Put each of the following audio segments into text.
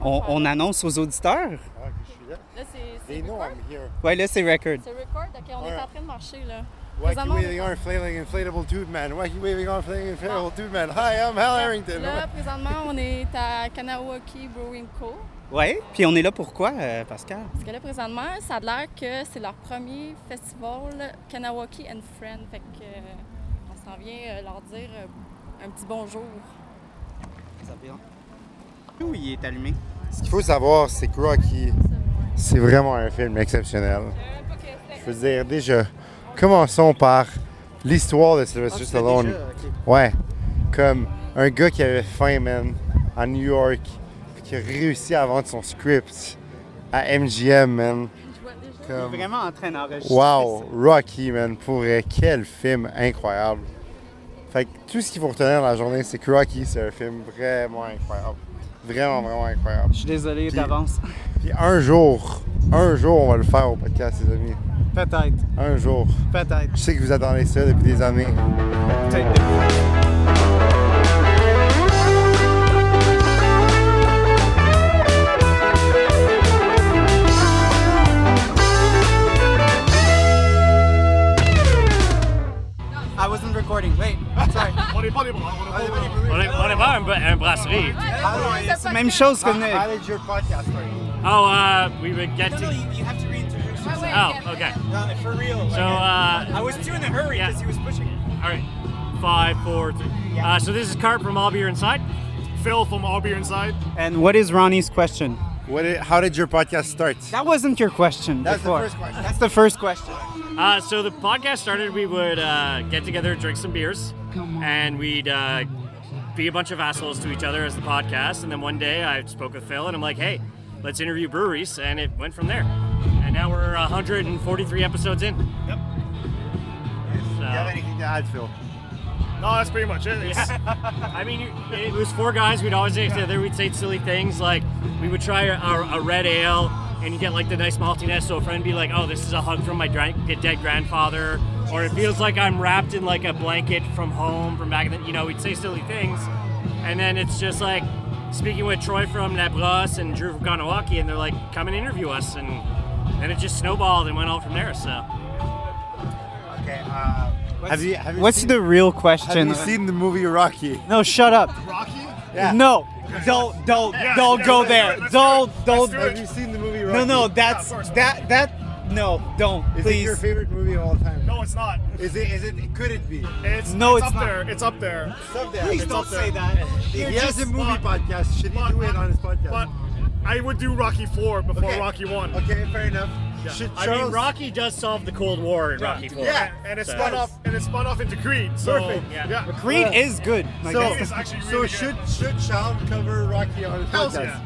on, on annonce aux auditeurs. Ah, je suis là? Là, c'est They know record? I'm here. Ouais, là, c'est record. C'est record, ok, on est en train de marcher là. Wacky Présentement, on est waving arm, flailing inflatable tube man. Wacky waving arm, flailing inflatable tube man? Hi, I'm Hal Harrington. Là, présentement, on est à Kanawaki Brewing Co. Ouais, puis on est là pourquoi, euh, Pascal? Parce que là, présentement, ça a l'air que c'est leur premier festival Kanawaki and Friends. Fait que euh, on s'en vient euh, leur dire un petit bonjour. Ça vient. Où il est allumé? Ce qu'il faut savoir, c'est que Rocky, c'est vraiment un film exceptionnel. Je veux dire, déjà, commençons par l'histoire de Sylvester Stallone. Ouais, comme un gars qui avait faim, man, à New York, puis qui a réussi à vendre son script à MGM, man. Il est vraiment en train d'enregistrer. wow, Rocky, man, pour quel film incroyable. Fait que tout ce qu'il faut retenir dans la journée, c'est que Rocky, c'est un film vraiment incroyable. Vraiment, vraiment incroyable. Je suis désolé d'avance. Puis un jour, un jour, on va le faire au podcast, les amis. Peut-être, Un jour. peut-être. Je sais que vous attendez ça depuis des années. Peut-être. On n'est pas des bras. On est, on est pas un, bra- un brasserie. C'est la même chose que nous. How did your podcast start? Oh, uh, we would get to. you have to reintroduce yourself. Oh, okay. for real. So, uh, I was too in a hurry Yeah. because he was pushing it. all right. Five, four, three. Uh, so this is Cart from All Beer Inside. Phil from All Beer Inside. And what is Ronnie's question? What how did your podcast start? That wasn't your question. That's the first question. That's the first question. Uh, so the podcast started. We would uh, get together, drink some beers, and we'd uh, be a bunch of assholes to each other as the podcast. And then one day I spoke with Phil, and I'm like, "Hey, let's interview breweries," and it went from there. And now we're 143 episodes in. Yep. Do Yep. you have anything to add, Phil? No, that's pretty much it. I mean, it was four guys. We'd always get together. We'd say silly things like we would try a, a red ale, and you get like the nice maltiness. So a friend would be like, "Oh, this is a hug from my dra- dead grandfather," or it feels like I'm wrapped in like a blanket from home from back in the. You know, we'd say silly things, and then it's just like speaking with Troy from Nebros and Drew from Ganawaki, and they're like, "Come and interview us," and then it just snowballed and went all from there. So. Okay. Uh, have you have you What's seen, the real question? have you seen the movie Rocky? No, shut up. Rocky? Yeah. No, don't, don't, Yeah, don't yeah, go let's there. it, let's Don't, do don't. let's do. Have you seen the movie Rocky? No, no, that's of course. that, that. No, don't, Is please. it your favorite movie of all time? No, it's not. Is it? Is it? Could it be? It's No, it's, it's up not. there. It's up there. Up there. Please It's don't up there. say that. If he has a movie but- podcast, should he but- do it on his podcast? But I would do Rocky Four before Okay. Rocky One. okay, fair enough. Yeah. Should I Charles? mean, Rocky does solve the Cold War in Rocky Four. Yeah. and it So- spun off and it spun off into Creed. So Perfect. yeah, yeah. Creed Uh, is good. Like, so, that's- It's actually so really should should Charles cover Rocky on his Hell podcast? yeah.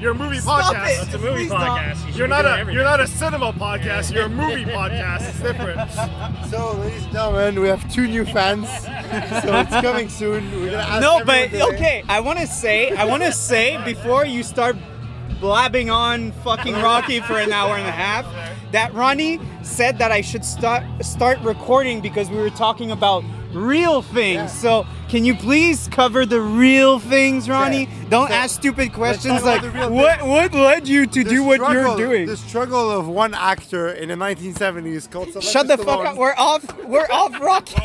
You're a movie Stop podcast. it. That's a movie Please stop. podcast. You you're not a uh, you're not a cinema podcast. You're a movie podcast. It's different. So, ladies and gentlemen, we have two new fans. so it's coming soon. We're gonna ask no, but okay. I want to say, I want to say before you start blabbing on fucking Rocky for an hour and a half, that Ronnie said that I should start start recording because we were talking about real things. Yeah. So can you please cover the real things, Ronnie? Okay. Don't So, ask stupid questions like about the real what what led you to The do what you're doing. The struggle of one actor in the 1970s called Shut the fuck up. We're off. We're off Rocky.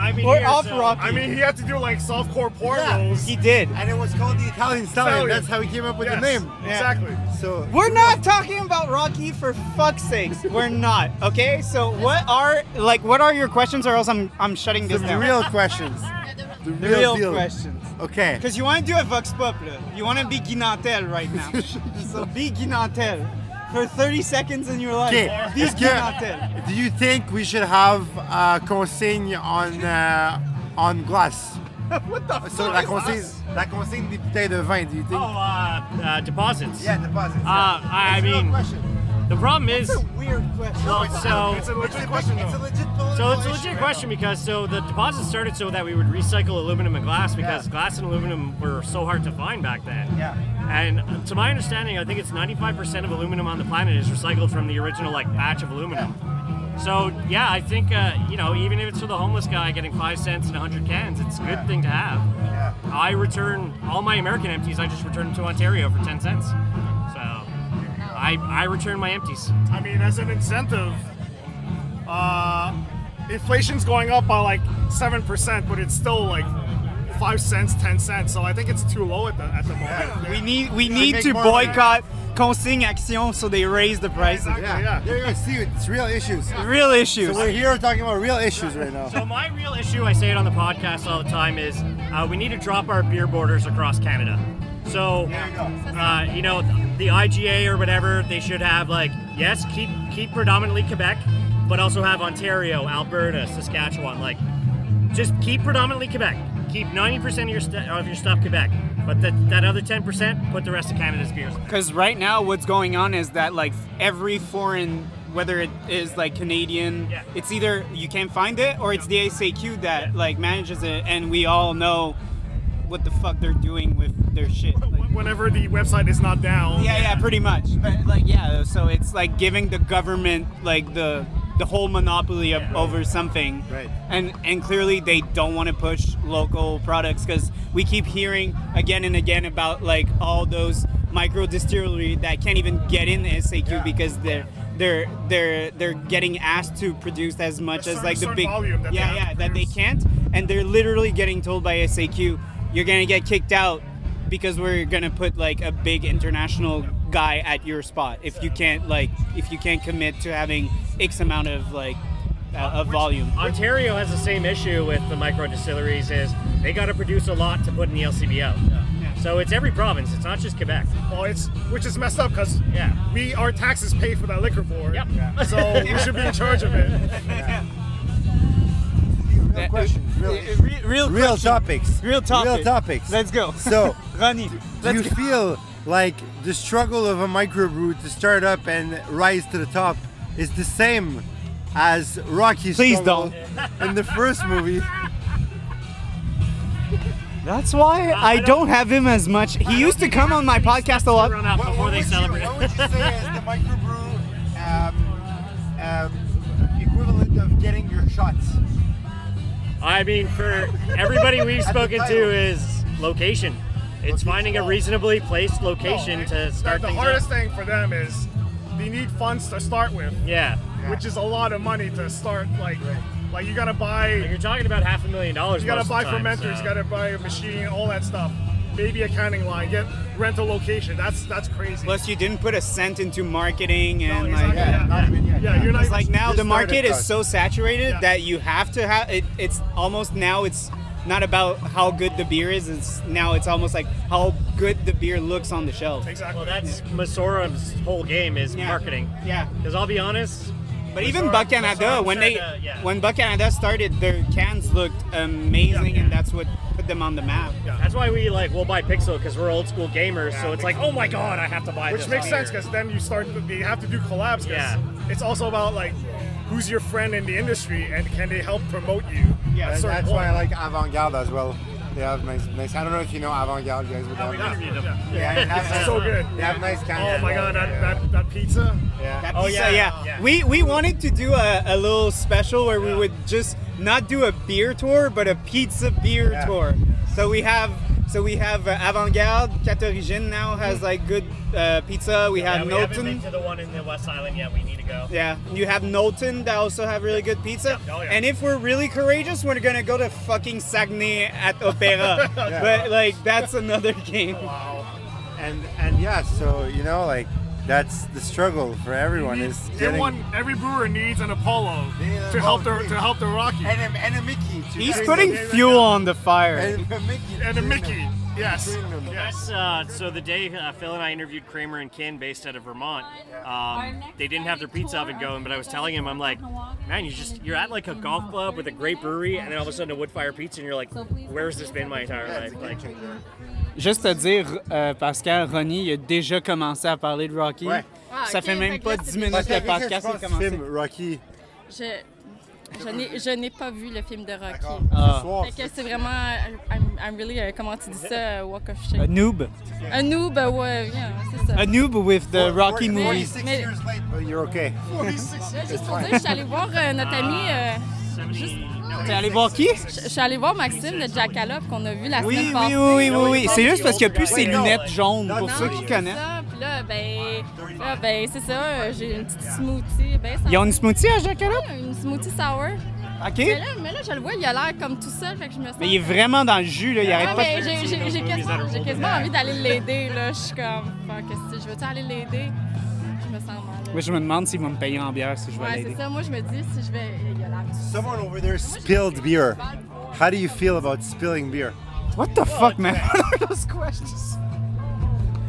I mean, We're here's, off uh, Rocky. I mean, he had to do like softcore porn Yeah. He did. And it was called the Italian Stallion. Stallion. That's how he came up with Yes, the name. Exactly. So We're not talking about Rocky for fuck's sakes. We're not. Okay? So what are like what are your questions or else I'm I'm shutting the this down. The real questions. The The real, real questions. Okay. Because you want to do a Vox Pop. You want to be Guinantel right now. so be Guinantel for 30 seconds in your life. Okay. Be Est-ce do you think we should have a consigne on uh, on glass? What the fuck? So fuck la is consigne, us? la consigne des bouteilles de vin. Do you think? Oh, uh, uh, deposits. Yeah, deposits. Uh, I It's a real mean, question. The problem is, That's a weird question. well, so It's it's a a legit big- question It's a legit So it's a legit issue. question because so the deposit started so that we would recycle aluminum and glass because Yeah. glass and aluminum were so hard to find back then. Yeah. And to my understanding, I think it's 95% of aluminum on the planet is recycled from the original like batch of aluminum. So yeah, I think uh, you know even if it's for the homeless guy getting five cents and 100 cans, it's a good Yeah. thing to have. Yeah. I return all my American empties. I just return them to Ontario for ten cents. So I I return my empties. I mean, as an incentive, uh, inflation's going up by like seven percent, but it's still like five cents, ten cents. So I think it's too low at the at the moment. We need we need to boycott Consigne Action so they raise the prices. Exactly, yeah. There you. See, it's real issues. Real issues. So we're here talking about real issues right now. So my real issue, I say it on the podcast all the time, is uh, we need to drop our beer borders across Canada. So, uh, you know, the IGA or whatever, they should have like yes, keep keep predominantly Quebec, but also have Ontario, Alberta, Saskatchewan. Like, just keep predominantly Quebec. Keep 90% of your st- of your stuff Quebec, but that that other 10%, put the rest of Canada's beers. Because right now, what's going on is that like every foreign, whether it is like Canadian, Yeah. it's either you can't find it or it's the ASAQ that like manages it, and we all know what the fuck they're doing with their shit. Like, Whenever the website is not down. yeah, yeah, pretty much. But like, yeah, so it's like giving the government like the the whole monopoly of, over something. Right. And and clearly they don't want to push local products because we keep hearing again and again about like all those micro distillery that can't even get in the SAQ because they're they're they're they're getting asked to produce as much There's as like the big volume that they yeah yeah that they can't and they're literally getting told by SAQ you're gonna get kicked out because we're gonna put like a big international guy at your spot if you can't like if you can't commit to having X amount of like uh, of volume. Ontario has the same issue with the micro distilleries is they got to produce a lot to put in the LCBO. So it's every province. It's not just Quebec. Well, it's which is messed up because Yeah. we our taxes pay for that liquor board. Yep. So we should be in charge of it. Real questions. Real, Uh, real real question. topics. Real topics. Real topics. Let's go. So, Rani, do you go. feel like the struggle of a microbrew to start up and rise to the top is the same as Rocky's Please struggle in the first movie? That's why I, don't- don't have him as much. He used to come on my podcast a lot. Run out before they celebrate. what would you say is the microbrew um, um, equivalent of getting your shots? I mean, for everybody we've spoken to is location. It's finding a reasonably placed location to start the things hardest up. thing for them is they need funds to start with, Yeah. which is a lot of money to start. Like, like you gotta Like, buy, You're talking about half a million dollars. you gotta buy time, fermenters, so- you gotta buy a machine, all that stuff. Maybe a canning line, get rental location. That's that's crazy. Plus, you didn't put a cent into marketing and No, like. exactly, yeah. not even yet. Yeah, you're not It's like now the market is so saturated Yeah. that you have to have it. It's almost now it's not about how good the beer is. It's now it's almost like how good the beer looks on the shelf. Exactly. Well, that's Masora's whole game is Yeah. marketing. Yeah. Because I'll be honest, But even Masora- Buck Canada, Masora when they to- yeah. when Buck Canada started, their cans looked amazing, Yeah. and that's what put them on the map. that's why we like we'll buy Pixel because we're old school gamers. so it's like, oh my god, I have to buy Which this. makes beer. sense because then you start. you have to do collabs. 'cause Yeah. It's also about like who's your friend in the industry and can they help promote you? Yeah, at a And certain that's why I like avant-garde as well. They have nice, nice. I don't know if you know avant-garde, you guys would have. We interviewed them. Yeah, and that's It's so good. They have nice Oh cans. my god, that, that, that pizza. Yeah. That Oh, yeah, yeah. yeah. We we wanted to do a, a little special where we would just not do a beer tour, but a pizza beer Yeah. tour. So we have so we have uh, Avant Garde, Cat Origine now has like good uh, pizza. We Yeah, have we haven't been to the one in the West Island yet. We need to go. Yeah, you have Knowlton that also have really good pizza. Oh, yeah. And if we're really courageous, we're gonna go to fucking Saguenay at Opera. But like that's another game. Wow. And and yeah, so you know, like that's the struggle for everyone is getting Everyone, every brewer needs an Apollo Yeah, to help well, their to help their Rocky and a, and a Mickey. To He's putting them. fuel on the fire. and a Mickey. and a Mickey. Yes. Yes. Uh, so the day uh, Phil and I interviewed Kramer and Kin based out of Vermont, um, they didn't have their pizza oven going, but I was telling him, I'm like, man, you just you're at like a golf club with a great brewery, and then all of a sudden a wood fire pizza, and you're like, where's this been my entire life? Like, Juste te dire, euh, Pascal, Ronnie, il a déjà commencé à parler de Rocky. Ouais. Ah, Ça fait même fait pas là, 10 c'est minutes que le podcast du commencé. film Rocky? Je, je n'ai- je n'ai pas vu le film de Rocky. D'accord. Ah. Ce soir, Fait que c'est vraiment. I'm, I'm really, euh, comment tu dis ça, uh, walk of A shame. noob. Un noob, euh, ouais, yeah, c'est ça. A noob with the Rocky movie. 46 mais- years late, but you're okay. Là, juste pour dire, je suis allée voir euh, notre ami euh, 70. No, T'es allé voir qui? Je je suis allée voir Maxime de Jackalope qu'on a vu la Oui, semaine oui, passée. oui, oui, oui, oui. C'est juste parce qu'il n'y a plus ses lunettes jaunes, pour Non, ceux qui connaissent. ça. Puis là, ben, là, ben c'est ça. J'ai une petite smoothie. Ben, ça Ils ont une smoothie à Jackalope? une smoothie sour. OK. Mais là, mais là, je le vois, il a l'air comme tout seul, fait que je me sens. Mais il est vraiment dans le jus, là. Il Ouais, arrête pas de... mais j'ai- quasiment, envie d'aller l'aider, là. Je suis comme, fuck, qu'est-ce que je veux-tu aller l'aider? Je me sens mal. là. Moi, je me demande s'il va me payer en bière si je vais Ouais, l'aider. c'est ça. Moi, je me dis, si je vais. Il a l'air Someone over there spilled beer. How do you feel about spilling beer? What the fuck, man? What are those questions?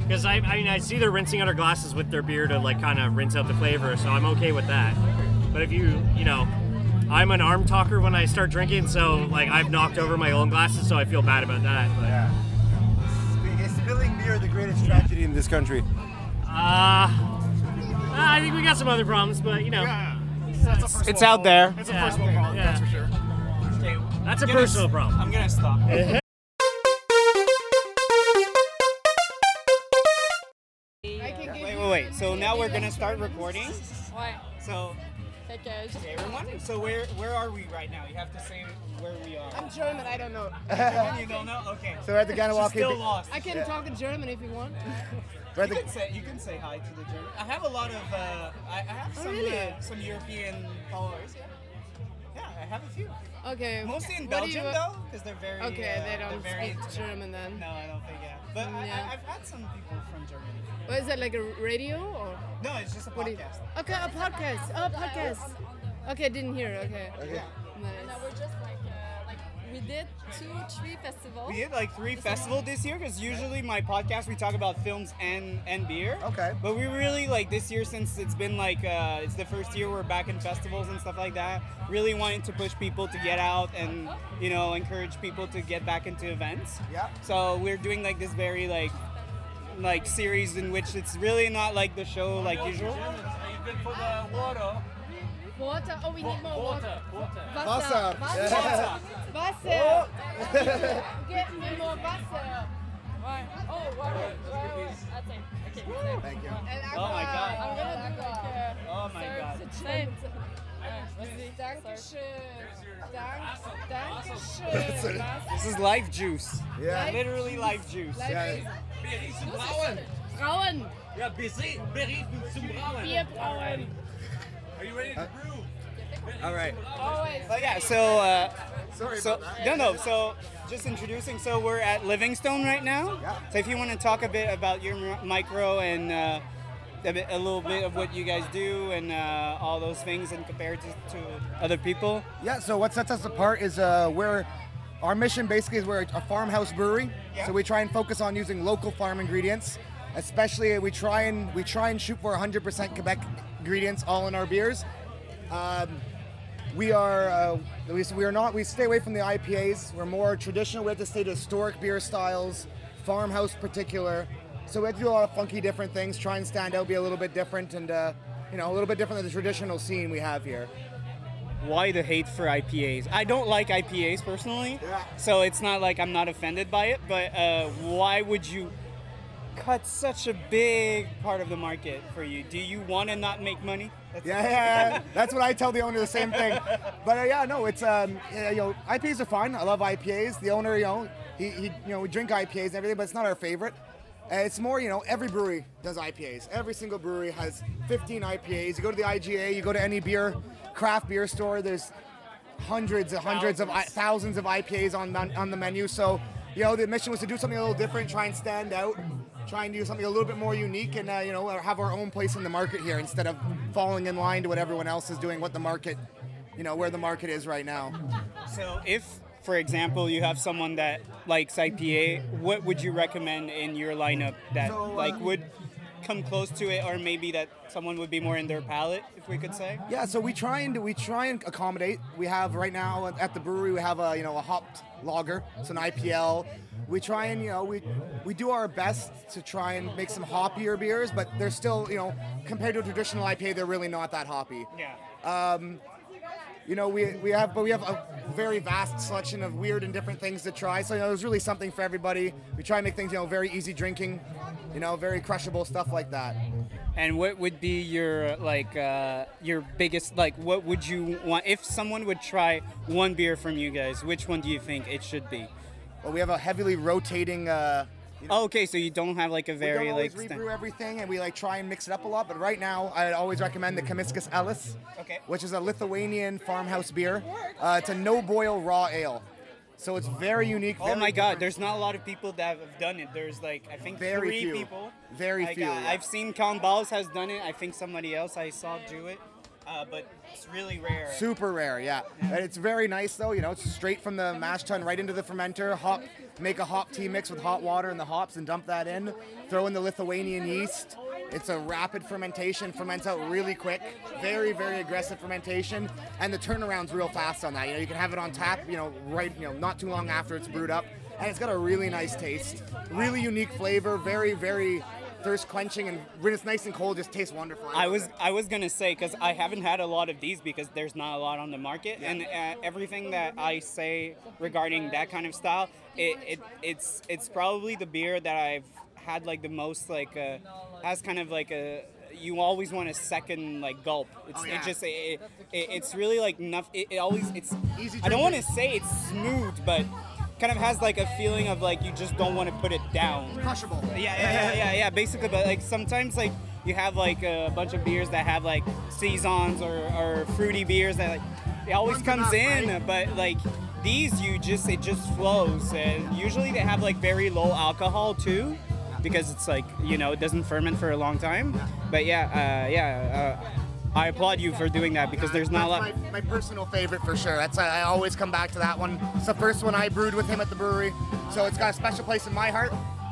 Because I, I mean, I see they're rinsing out our glasses with their beer to like kind of rinse out the flavor, so I'm okay with that. But if you, you know, I'm an arm talker when I start drinking, so like I've knocked over my own glasses, so I feel bad about that. But, Is spilling beer the greatest tragedy in this country? uh, Uh, I think we got some other problems, but you know, Yeah, that's It's out there. problem. It's a Yeah. first world problem, Yeah. that's for sure. Okay, that's a personal problem. I'm gonna stop. Wait, wait, wait. So now we're gonna start recording. Ouais. So, Fait que, juste- okay, everyone. So where where are we right now? You have to say where we are. I'm German, I don't know. you don't know? Okay. So we're at the She's Ganawaki. still lost. I can talk in German if you want. We're You the, can say you can say hi to the German. I have a lot of uh, I, I have some really? uh, some European followers. Yeah. Yeah, I have a few. Okay. Mostly in What Belgium you- though, because they're very. Okay, uh, they don't very speak into- German then. No, I don't think yeah. But I, Yeah. I, I've had some people from Germany. What is that like a radio or? No, it's just a What do you- podcast. Okay, a podcast. Oh, podcast. Okay, I didn't hear. Okay. Yeah. No, Nice. We did two, three festivals. We did like three festivals this year because usually my podcast we talk about films and and beer. Okay. But we really like this year since it's been like uh, it's the first year we're back in festivals and stuff like that. Really wanting to push people to get out and you know encourage people to get back into events. Yeah. So we're doing like this very like like series in which it's really not like the show like usual. Water? Oh, we need more water. Wasser. Wasser. Wasser. Get me more Wasser. Ouais. Oh, ouais, ouais, ouais, ouais. Attends, ok. Thank you. And Oh my god. I'm gonna do like, uh, Oh my god. Hey. Ouais, vas-y. Dankeschön. Dank, Dankeschön. This is life juice. Yeah. Literally life juice. Yeah. Frauen. Ja, BC, Berry zum Brauen. Bier brauen. Are you ready to brew? All right. Always. But yeah, so uh, Sorry so about that. no, no. So just introducing. So we're at Livingstone right now. Yeah. So if you want to talk a bit about your mi- micro and uh, a, bit, a little bit of what you guys do and uh, all those things, and compared to, to other people. Yeah, so what sets us apart is uh, we're our mission basically is we're a farmhouse brewery. Yeah. So we try and focus on using local farm ingredients. Especially we try and we try and shoot for 100% Quebec ingredients all in our beers. Um, we are uh, we, we are not we stay away from the IPAs. We're more traditional. We have to stay to historic beer styles, farmhouse particular. So we have to do a lot of funky different things. Try and stand out, be a little bit different, and uh, you know a little bit different than the traditional scene we have here. Why the hate for IPAs? I don't like IPAs personally, Yeah. so it's not like I'm not offended by it. But uh, why would you cut such a big part of the market for you? Do you want to not make money? That's Yeah, yeah, yeah. That's what I tell the owner the same thing. But uh, yeah, no, it's um, yeah, you know, IPAs are fun. I love IPAs. The owner, you know, he, he you know, we drink IPAs and everything, but it's not our favorite. Uh, it's more, you know, every brewery does IPAs. Every single brewery has 15 IPAs. You go to the IGA, you go to any beer, craft beer store. There's hundreds and hundreds of I- thousands of IPAs on on on the menu. So, you know, the mission was to do something a little different, try and stand out, try and do something a little bit more unique, and uh, you know, have our own place in the market here instead of falling in line to what everyone else is doing, what the market, you know, where the market is right now. So if, for example, you have someone that likes IPA, what would you recommend in your lineup that So, like uh, would come close to it, or maybe that someone would be more in their palate, if we could say? Yeah, so we try and we try and accommodate. We have right now at the brewery we have a you know a hopped lager, it's an IPL. We try and you know we we do our best to try and make some hoppier beers, but they're still you know compared to a traditional IPA, they're really not that hoppy. Yeah. Um, you know, we, we have, but we have a very vast selection of weird and different things to try. So, you know, there's really something for everybody. We try and make things, you know, very easy drinking, you know, very crushable stuff like that. And what would be your like uh, your biggest like? What would you want if someone would try one beer from you guys? Which one do you think it should be? Well, we have a heavily rotating. Uh, you know, Oh, okay, so you don't have like a we very don't like. always sta- rebrew everything, and we like try and mix it up a lot. But right now, I always recommend the Kamiskas Ellis, Okay. which is a Lithuanian farmhouse beer. Uh, it's a no-boil raw ale, so it's very unique. Oh very my God! There's not a lot of people that have done it. There's like I think Very three few. people. Very Like, few, uh, yeah. I've seen Count Balls has done it. I think somebody else I saw do it, uh, but it's really rare. Super rare, yeah. And it's very nice though. You know, it's straight from the mash tun right into the fermenter. Hop, make a hop tea mix with hot water and the hops, and dump that in. Throw in the Lithuanian yeast. It's a rapid fermentation, ferments out really quick. Very, very aggressive fermentation, and the turnaround's real fast on that. You know, you can have it on tap. You know, right. You know, not too long after it's brewed up, and it's got a really nice taste. Really unique flavor. Very, very thirst quenching, and when it's nice and cold, just tastes wonderful. I love was it. I was gonna say because I haven't had a lot of these because there's not a lot on the market, and uh, everything that I say regarding that kind of style, it, it it's it's probably the beer that I've had like the most like uh, has kind of like a you always want a second like gulp. It's Oh, yeah. it just it, it, it's really like enough. It, it always it's Easy I don't want to say it's smooth, but kind of has like a feeling of like you just don't want to put it down. crushable. Yeah, yeah, yeah, yeah, yeah. Basically, but like sometimes like you have like a bunch of beers that have like saisons or, or fruity beers that like it always comes in, right? but like these you just it just flows. And usually they have like very low alcohol too, because it's like you know it doesn't ferment for a long time. But yeah, uh, yeah. Uh, I applaud you for doing that because there's not a lot. My, my personal favorite for sure. That's I always come back to that one. It's the first one I brewed with him at the brewery, so it's got a special place in my heart.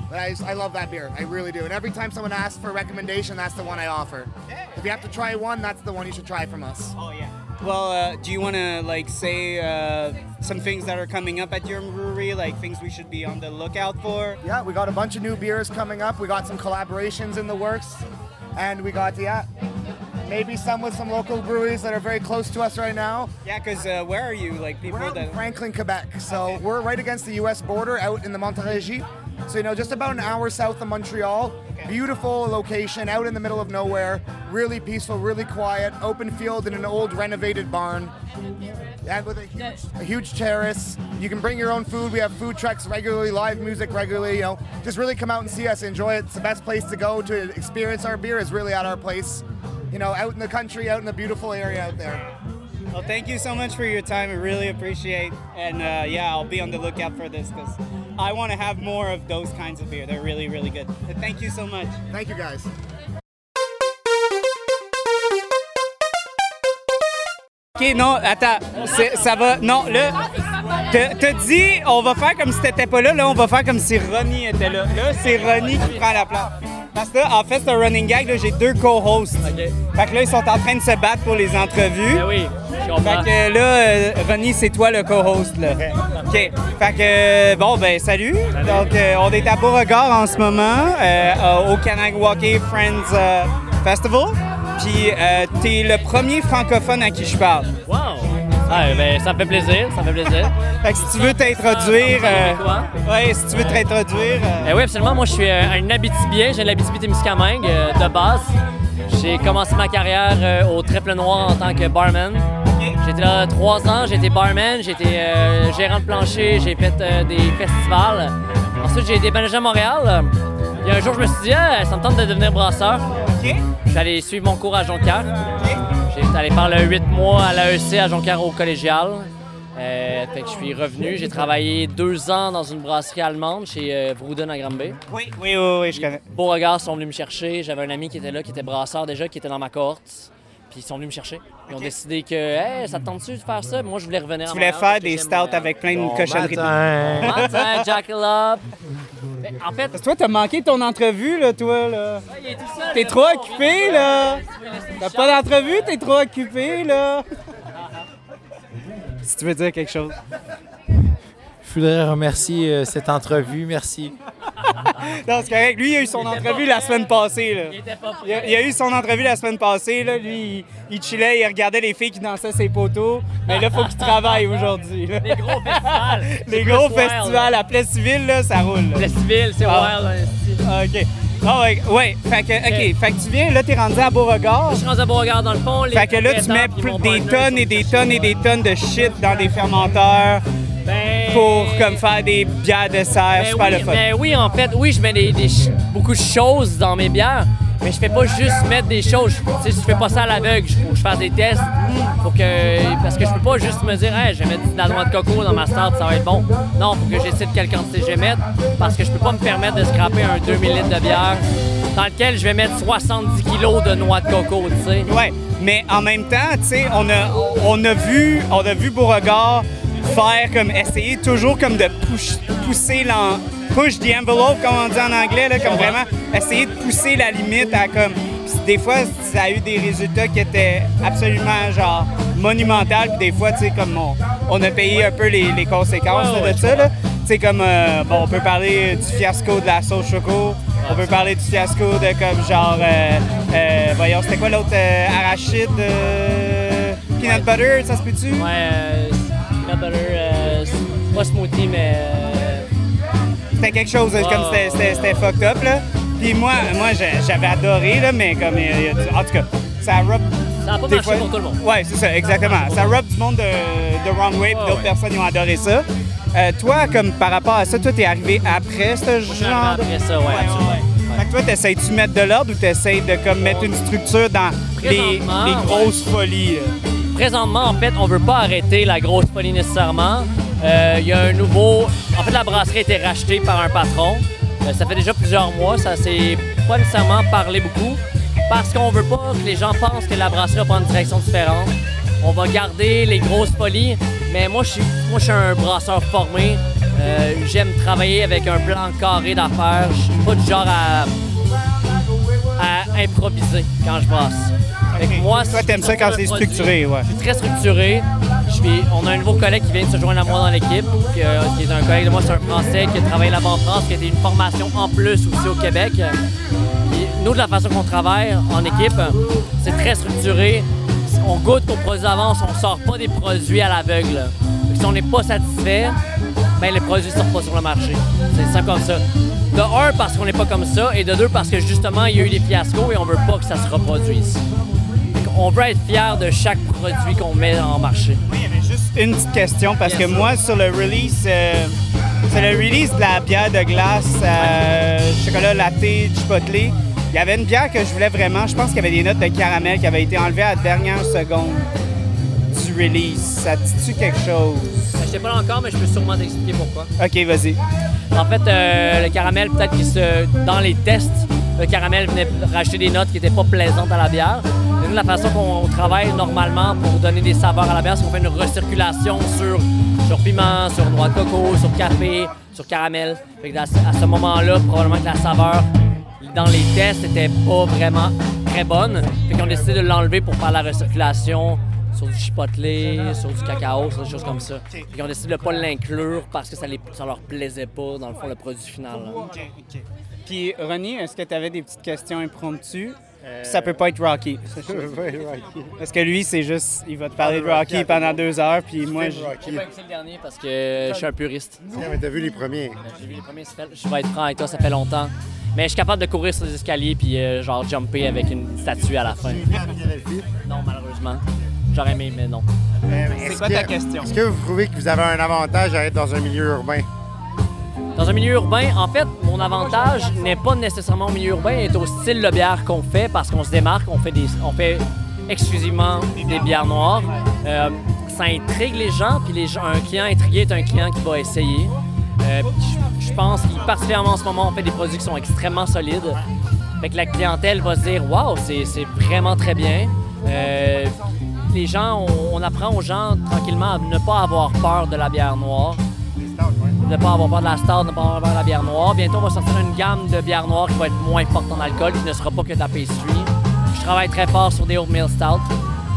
But I, I love that beer. I really do. And every time someone asks for a recommendation, that's the one I offer. If you have to try one, that's the one you should try from us. Oh yeah. Well, uh, do you want to like say uh, some things that are coming up at your brewery, like things we should be on the lookout for? Yeah, we got a bunch of new beers coming up. We got some collaborations in the works, and we got yeah, maybe some with some local breweries that are very close to us right now. Yeah, because uh, where are you? Like people We're out in that. Franklin, Quebec. So we're right against the U.S. border, out in the Montérégie. So you know, just about an hour south of Montreal. Beautiful location, out in the middle of nowhere. Really peaceful, really quiet. Open field in an old renovated barn. And with a huge, a huge terrace. You can bring your own food. We have food trucks regularly, live music regularly. You know, just really come out and see us, enjoy it. It's the best place to go to experience our beer. Is really at our place. You know, out in the country, out in the beautiful area out there. Well, thank you so much for your time. I really appreciate. And uh, yeah, I'll be on the lookout for this because I want to have more of those kinds of beer. They're really, really good. But thank you so much. Thank you guys. Ok, non, attends, ça va. Non, là, t'as dit, on va faire comme si t'étais pas là. Là, on va faire comme si Ronnie était là. Là, c'est Ronnie qui prend la place. Parce que, en fait, c'est un running gag. là, J'ai deux co-hosts. Fait que là, ils sont en train de se battre pour les entrevues. Ben oui, je Fait que là, euh, Ronnie, c'est toi le co-host. Là. OK. Fait que, euh, bon, ben, salut. Donc, euh, on est à Beauregard en ce moment, euh, au Kanawake Friends euh, Festival. Puis, t'es le premier francophone à qui je parle. Wow! Ah, ben, ça me fait plaisir, ça me fait plaisir. Fait que si tu veux t'introduire. euh, ouais, si tu veux t'introduire. euh, Eh oui, absolument. Moi, je suis euh, un Abitibien. J'ai l'Abitibi-Témiscamingue euh, de base. J'ai commencé ma carrière au Triple Noir en tant que barman. J'étais là trois ans, été barman, euh, gérant de plancher, j'ai fait euh, des festivals. Ensuite, j'ai déménagé à Montréal. A un jour, je me suis dit, Ah, ça me tente de devenir brasseur. Allé suivre mon cours à Jonquière. J'étais allé faire le 8 mois à l'AEC à Jonquière au collégial. Euh, fait que je suis revenu. J'ai travaillé deux ans dans une brasserie allemande chez euh, Vrouden à Granby. Oui, oui, oui, oui, je connais. Beauregard sont venus me chercher. J'avais un ami qui était là, qui était brasseur déjà, qui était dans ma cohorte. Puis ils sont venus me chercher. Ils ont décidé que, hey, ça te tente-tu de faire ça? Moi, je voulais revenir à Tu voulais Montréal faire des stouts Montréal. avec plein de cochonneries. matin. Bon matin, Jackalope. Mais En fait, Parce que toi, t'as manqué ton entrevue, là, toi, là. T'es là. trop occupé, là. T'as pas d'entrevue, t'es trop occupé, là. Si tu veux dire quelque chose. Je voudrais remercier euh, cette entrevue. Merci non, c'est correct. Lui, il a eu son entrevue la semaine passée. Là. Il était pas Il a, il a eu son entrevue la semaine passée. Là. Lui, il, il chillait, il regardait les filles qui dansaient ses poteaux. Mais là, il faut qu'il travaille aujourd'hui. là. Les gros festivals. Les gros festivals à Place Civile, là, ça roule. là. Le civil, c'est Ah. wild. c'est- Ah, OK. Ah ouais, ouais. Fait que, OK. Fait que tu viens, là, t'es rendu à Beauregard. Je suis rendu à Beauregard dans le fond. les Fait que là, tu mets plus- des tonnes et des tonnes et des tonnes de shit dans des fermenteurs Ben- pour comme faire des bières de serre. Ben super oui, le fun. ben oui, en fait, oui, je mets des, beaucoup de choses dans mes bières, mais je fais pas juste mettre des choses. Je, tu sais, je fais pas ça à l'aveugle. Que je fasse des tests. Faut que, parce que je peux pas juste me dire, hey, je vais mettre de la noix de coco dans ma stout, ça va être bon. Non, faut que j'essaie de quelle quantité je vais mettre, parce que je peux pas me permettre de scraper un 2000 litres de bière dans lequel je vais mettre 70 kilos de noix de coco, tu sais. Ouais, mais en même temps, tu sais, on a, on a vu, on a vu Beauregard faire comme essayer toujours comme de push- pousser l'en push the envelope comme on dit en anglais là, comme vraiment essayer de pousser la limite à comme des fois ça a eu des résultats qui étaient absolument genre monumentales puis des fois tu sais comme on, on a payé un peu les, les conséquences Ouais, de ça là. Tu sais comme euh, bon on peut parler du fiasco de la sauce choco, on peut parler du fiasco de comme genre euh, euh, voyons c'était quoi l'autre euh, arachide euh, peanut butter ça se peut-tu? Ouais, euh, euh, pas smoothie, mais. euh, C'était quelque chose, Ouais, comme c'était- ouais, fucked up, là. Puis moi, moi j'avais adoré, là, mais comme, en tout cas, ça rub... Ça a pas des marché pour tout le monde. Ouais, c'est ça, exactement. Ça rub du monde de, de wrong way, Ouais, d'autres ouais. personnes ils ont adoré ça. Euh, toi, comme par rapport à ça, toi, t'es arrivé après ce Moi, genre... arrivé de- après ça, ouais, absolument. Fait que toi, t'essayes-tu de mettre de l'ordre ou t'essayes de comme mettre une structure dans les, les grosses folies? là? Présentement, en fait, on veut pas arrêter la grosse folie nécessairement. Euh, Il y a un nouveau. En fait, la brasserie a été rachetée par un patron. Euh, ça fait déjà plusieurs mois. Ça s'est pas nécessairement parlé beaucoup. Parce qu'on veut pas que les gens pensent que la brasserie va prendre une direction différente. On va garder les grosses folies. Mais moi, je suis, moi, je suis un brasseur formé. Euh, J'aime travailler avec un plan carré d'affaires. Je suis pas du genre à, à improviser quand je brasse. Moi, Toi, t'aimes ça quand c'est produit- structuré, ouais. je suis très structuré. Je suis- on a un nouveau collègue qui vient de se joindre à moi dans l'équipe, qui, euh, qui est un collègue de moi, c'est un Français qui a travaillé là-bas en France, qui a été une formation en plus aussi au Québec. Nous, de la façon qu'on travaille en équipe, c'est très structuré. On goûte nos produits d'avance, on sort pas des produits à l'aveugle. Si on n'est pas satisfait, ben les produits ne sortent pas sur le marché. C'est ça comme ça. De un, parce qu'on n'est pas comme ça, et de deux, parce que justement, il y a eu des fiascos et on veut pas que ça se reproduise. On veut être fier de chaque produit qu'on met en marché. Oui, il y avait juste une petite question parce Bien que sûr. moi, sur le release, euh, sur le release de la bière de glace, euh, chocolat latte, chipotle, il y avait une bière que je voulais vraiment. Je pense qu'il y avait des notes de caramel qui avaient été enlevées à la dernière seconde du release. Ça te dit-tu quelque chose? Je sais pas encore, mais je peux sûrement t'expliquer pourquoi. Ok, vas-y. En fait, euh, le caramel, peut-être qu'il se. Dans les tests, le caramel venait rajouter des notes qui n'étaient pas plaisantes à la bière. Nous, la façon qu'on travaille normalement pour donner des saveurs à la bière, c'est qu'on fait une recirculation sur, sur piment, sur noix de coco, sur café, sur caramel. Fait que à, ce- à ce moment-là, probablement que la saveur dans les tests n'était pas vraiment très bonne. Fait qu'on a décidé de l'enlever pour faire la recirculation sur du chipotle, sur du cacao, sur des choses comme ça. Puis on a décidé de ne pas l'inclure parce que ça, les, ça leur plaisait pas, dans le fond, le produit final. là. Puis, Ronnie, est-ce que tu avais des petites questions impromptues? Puis ça peut pas être Rocky. Parce que lui, c'est juste, il va te parler de Rocky pendant deux heures, puis moi, je... J'ai pas écouté le dernier parce que je suis un puriste. Tiens, mais t'as vu les premiers. J'ai vu les premiers, ça fait- je vais être franc avec toi, ça fait longtemps. Mais je suis capable de courir sur les escaliers puis euh, genre jumper avec une statue à la fin. Non, malheureusement. J'aurais aimé, mais non. Euh, C'est est-ce quoi que- ta question? Est-ce que vous trouvez que vous avez un avantage à être dans un milieu urbain? Dans un milieu urbain, en fait, mon avantage n'est pas nécessairement au milieu urbain, est au style de bière qu'on fait parce qu'on se démarque, on fait, exclusivement des bières noires. Euh, ça intrigue les gens, puis les un client intrigué est un client qui va essayer. Euh, je- pense qu'il particulièrement en ce moment, on fait des produits qui sont extrêmement solides. Fait que la clientèle va se dire Waouh, c'est vraiment très bien. Euh, les gens, on apprend aux gens tranquillement à ne pas avoir peur de la bière noire de ne pas avoir peur de la star, de ne pas avoir de la bière noire. Bientôt, on va sortir une gamme de bière noire qui va être moins forte en alcool, qui ne sera pas que de la pastry. Je travaille très fort sur des oatmeal stout.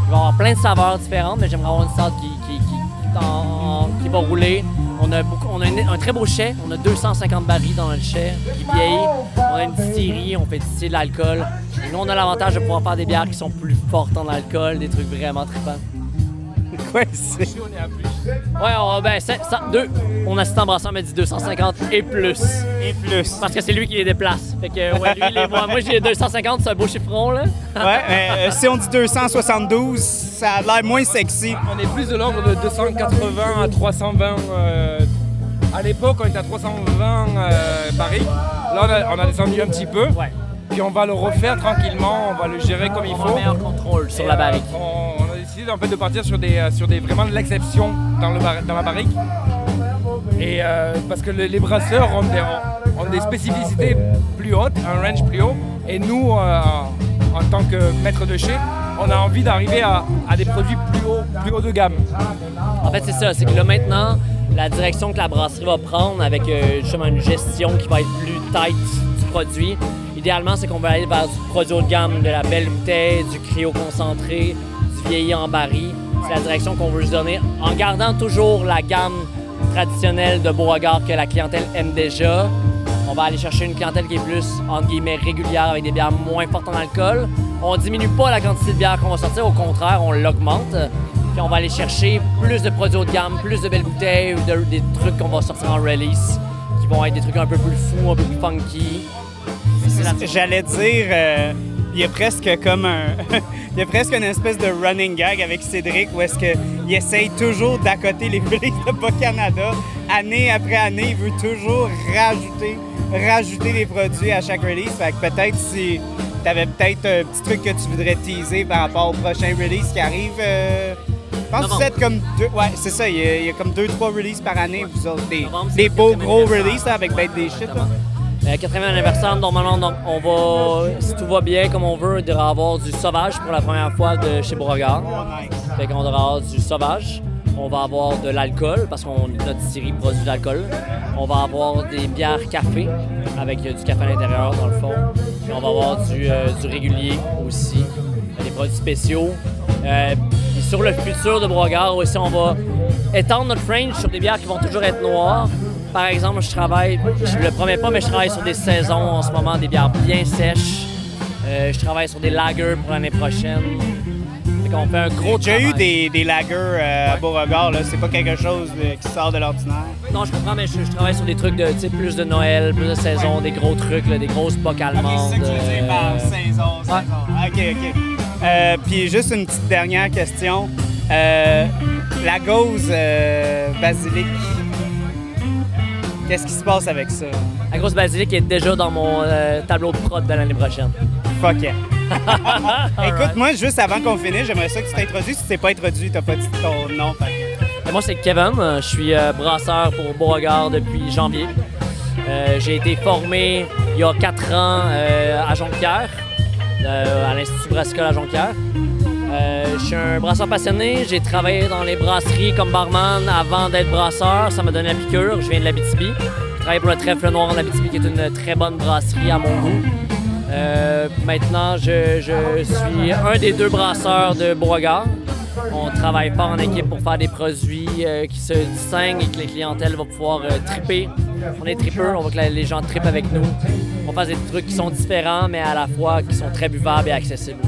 Il va y avoir plein de saveurs différentes, mais j'aimerais avoir une stout qui, qui, qui, qui va rouler. On a, beaucoup, on a un très beau chai. On a 250 barils dans notre chai qui vieillit. On a une distillerie, on fait distiller de l'alcool. Nous, on a l'avantage de pouvoir faire des bières qui sont plus fortes en alcool, des trucs vraiment trippants. Quoi? Ouais, on, ben, c'est- ça- deux. Mon assistant brasseur m'a dit 250 et plus. Et plus. Parce que c'est lui qui les déplace. Fait que, ouais, lui, les, moi, moi, j'ai 250, c'est un beau chiffron, là. Ouais, mais euh, si on dit 272, ça a l'air moins sexy. On est plus de l'ordre de 280 à 320. euh, à l'époque, on était à 320 euh, barils. Là, on a, on a descendu un petit peu. Ouais. Puis on va le refaire tranquillement, on va le gérer comme il On faut. va un meilleur contrôle sur Et, la euh, barrique. on, on a décidé en fait, de partir sur des, euh, sur des vraiment de l'exception dans, le dans la barrique. Et euh, parce que le- les brasseurs ont des, ont des spécificités plus hautes, un range plus haut. Et nous, euh, en tant que maître de chez, on a envie d'arriver à, à des produits plus haut, plus haut de gamme. En fait, c'est ça. C'est que là, maintenant, la direction que la brasserie va prendre avec justement une gestion qui va être plus tight du produit, idéalement, c'est qu'on va aller vers du produit haut de gamme, de la belle bouteille, du cryo concentré, vieilli en baril. C'est la direction qu'on veut se donner en gardant toujours la gamme traditionnelle de Beauregard que la clientèle aime déjà. On va aller chercher une clientèle qui est plus, entre guillemets, régulière avec des bières moins fortes en alcool. On diminue pas la quantité de bières qu'on va sortir, au contraire, on l'augmente. Puis on va aller chercher plus de produits haut de gamme, plus de belles bouteilles, ou de- des trucs qu'on va sortir en release, qui vont être des trucs un peu plus fous, un peu plus funky. J'allais dire, euh, il y a presque comme un. Il y a presque une espèce de running gag avec Cédric où est-ce qu'il essaye toujours d'accoter les releases de Bas Canada. Année après année, il veut toujours rajouter, rajouter des produits à chaque release. Fait que peut-être si tu avais peut-être un petit truc que tu voudrais teaser par rapport au prochain release qui arrive. euh, je pense que êtes comme deux. Ouais, c'est ça. Il y, a, il y a comme deux, trois releases par année. Vous autres, des, Novembre, c'est des le beaux gros releases là, avec bête des shit. là. Euh, quatrième anniversaire, normalement, donc, on va, si tout va bien comme on veut, il devrait avoir du sauvage pour la première fois de chez Beauregard. Fait qu'on devrait avoir du sauvage. On va avoir de l'alcool parce que notre série produit de l'alcool. On va avoir des bières café avec euh, du café à l'intérieur dans le fond. Puis on va avoir du, euh, du régulier aussi, des produits spéciaux. Euh, sur le futur de Beauregard aussi, on va étendre notre range sur des bières qui vont toujours être noires. Par exemple, je travaille, je le promets pas, mais je travaille sur des saisons en ce moment, des bières bien sèches. Euh, je travaille sur des lagers pour l'année prochaine. Qu'on fait un gros J'ai eu des, des lagers euh, à Beauregard, là. C'est pas quelque chose de- qui sort de l'ordinaire. Non, je comprends, mais je, je travaille sur des trucs de, plus de Noël, plus de saison, des gros trucs, là, des grosses bocs allemandes. euh, saison, saison. OK, OK. Euh, Puis juste une petite dernière question. Euh, la gauze euh, basilic, qu'est-ce qui se passe avec ça? La grosse basilic est déjà dans mon euh, tableau de prod de l'année prochaine. Fuck yeah. Écoute, moi, juste avant qu'on finisse, j'aimerais ça que tu t'introduises. Si tu t'es pas introduit, t'as pas dit ton nom. fait que- Et moi, c'est Kevin. euh, Je suis euh, brasseur pour Beauregard depuis janvier. Euh, J'ai été formé il y a quatre ans euh, à Jonquière, euh, à l'Institut brassicole à Jonquière. Euh, je suis un brasseur passionné. J'ai travaillé dans les brasseries comme barman avant d'être brasseur. Ça m'a donné la piqûre. Je viens de l'Abitibi. Je travaille pour le Trèfle Noir en Abitibi, qui est une très bonne brasserie à mon goût. Euh, maintenant, je, suis un des deux brasseurs de Beauregard. On travaille fort en équipe pour faire des produits euh, qui se distinguent et que les clientèles vont pouvoir triper. On est tripeux, on veut que les gens tripent avec nous. On fasse des trucs qui sont différents, mais à la fois qui sont très buvables et accessibles.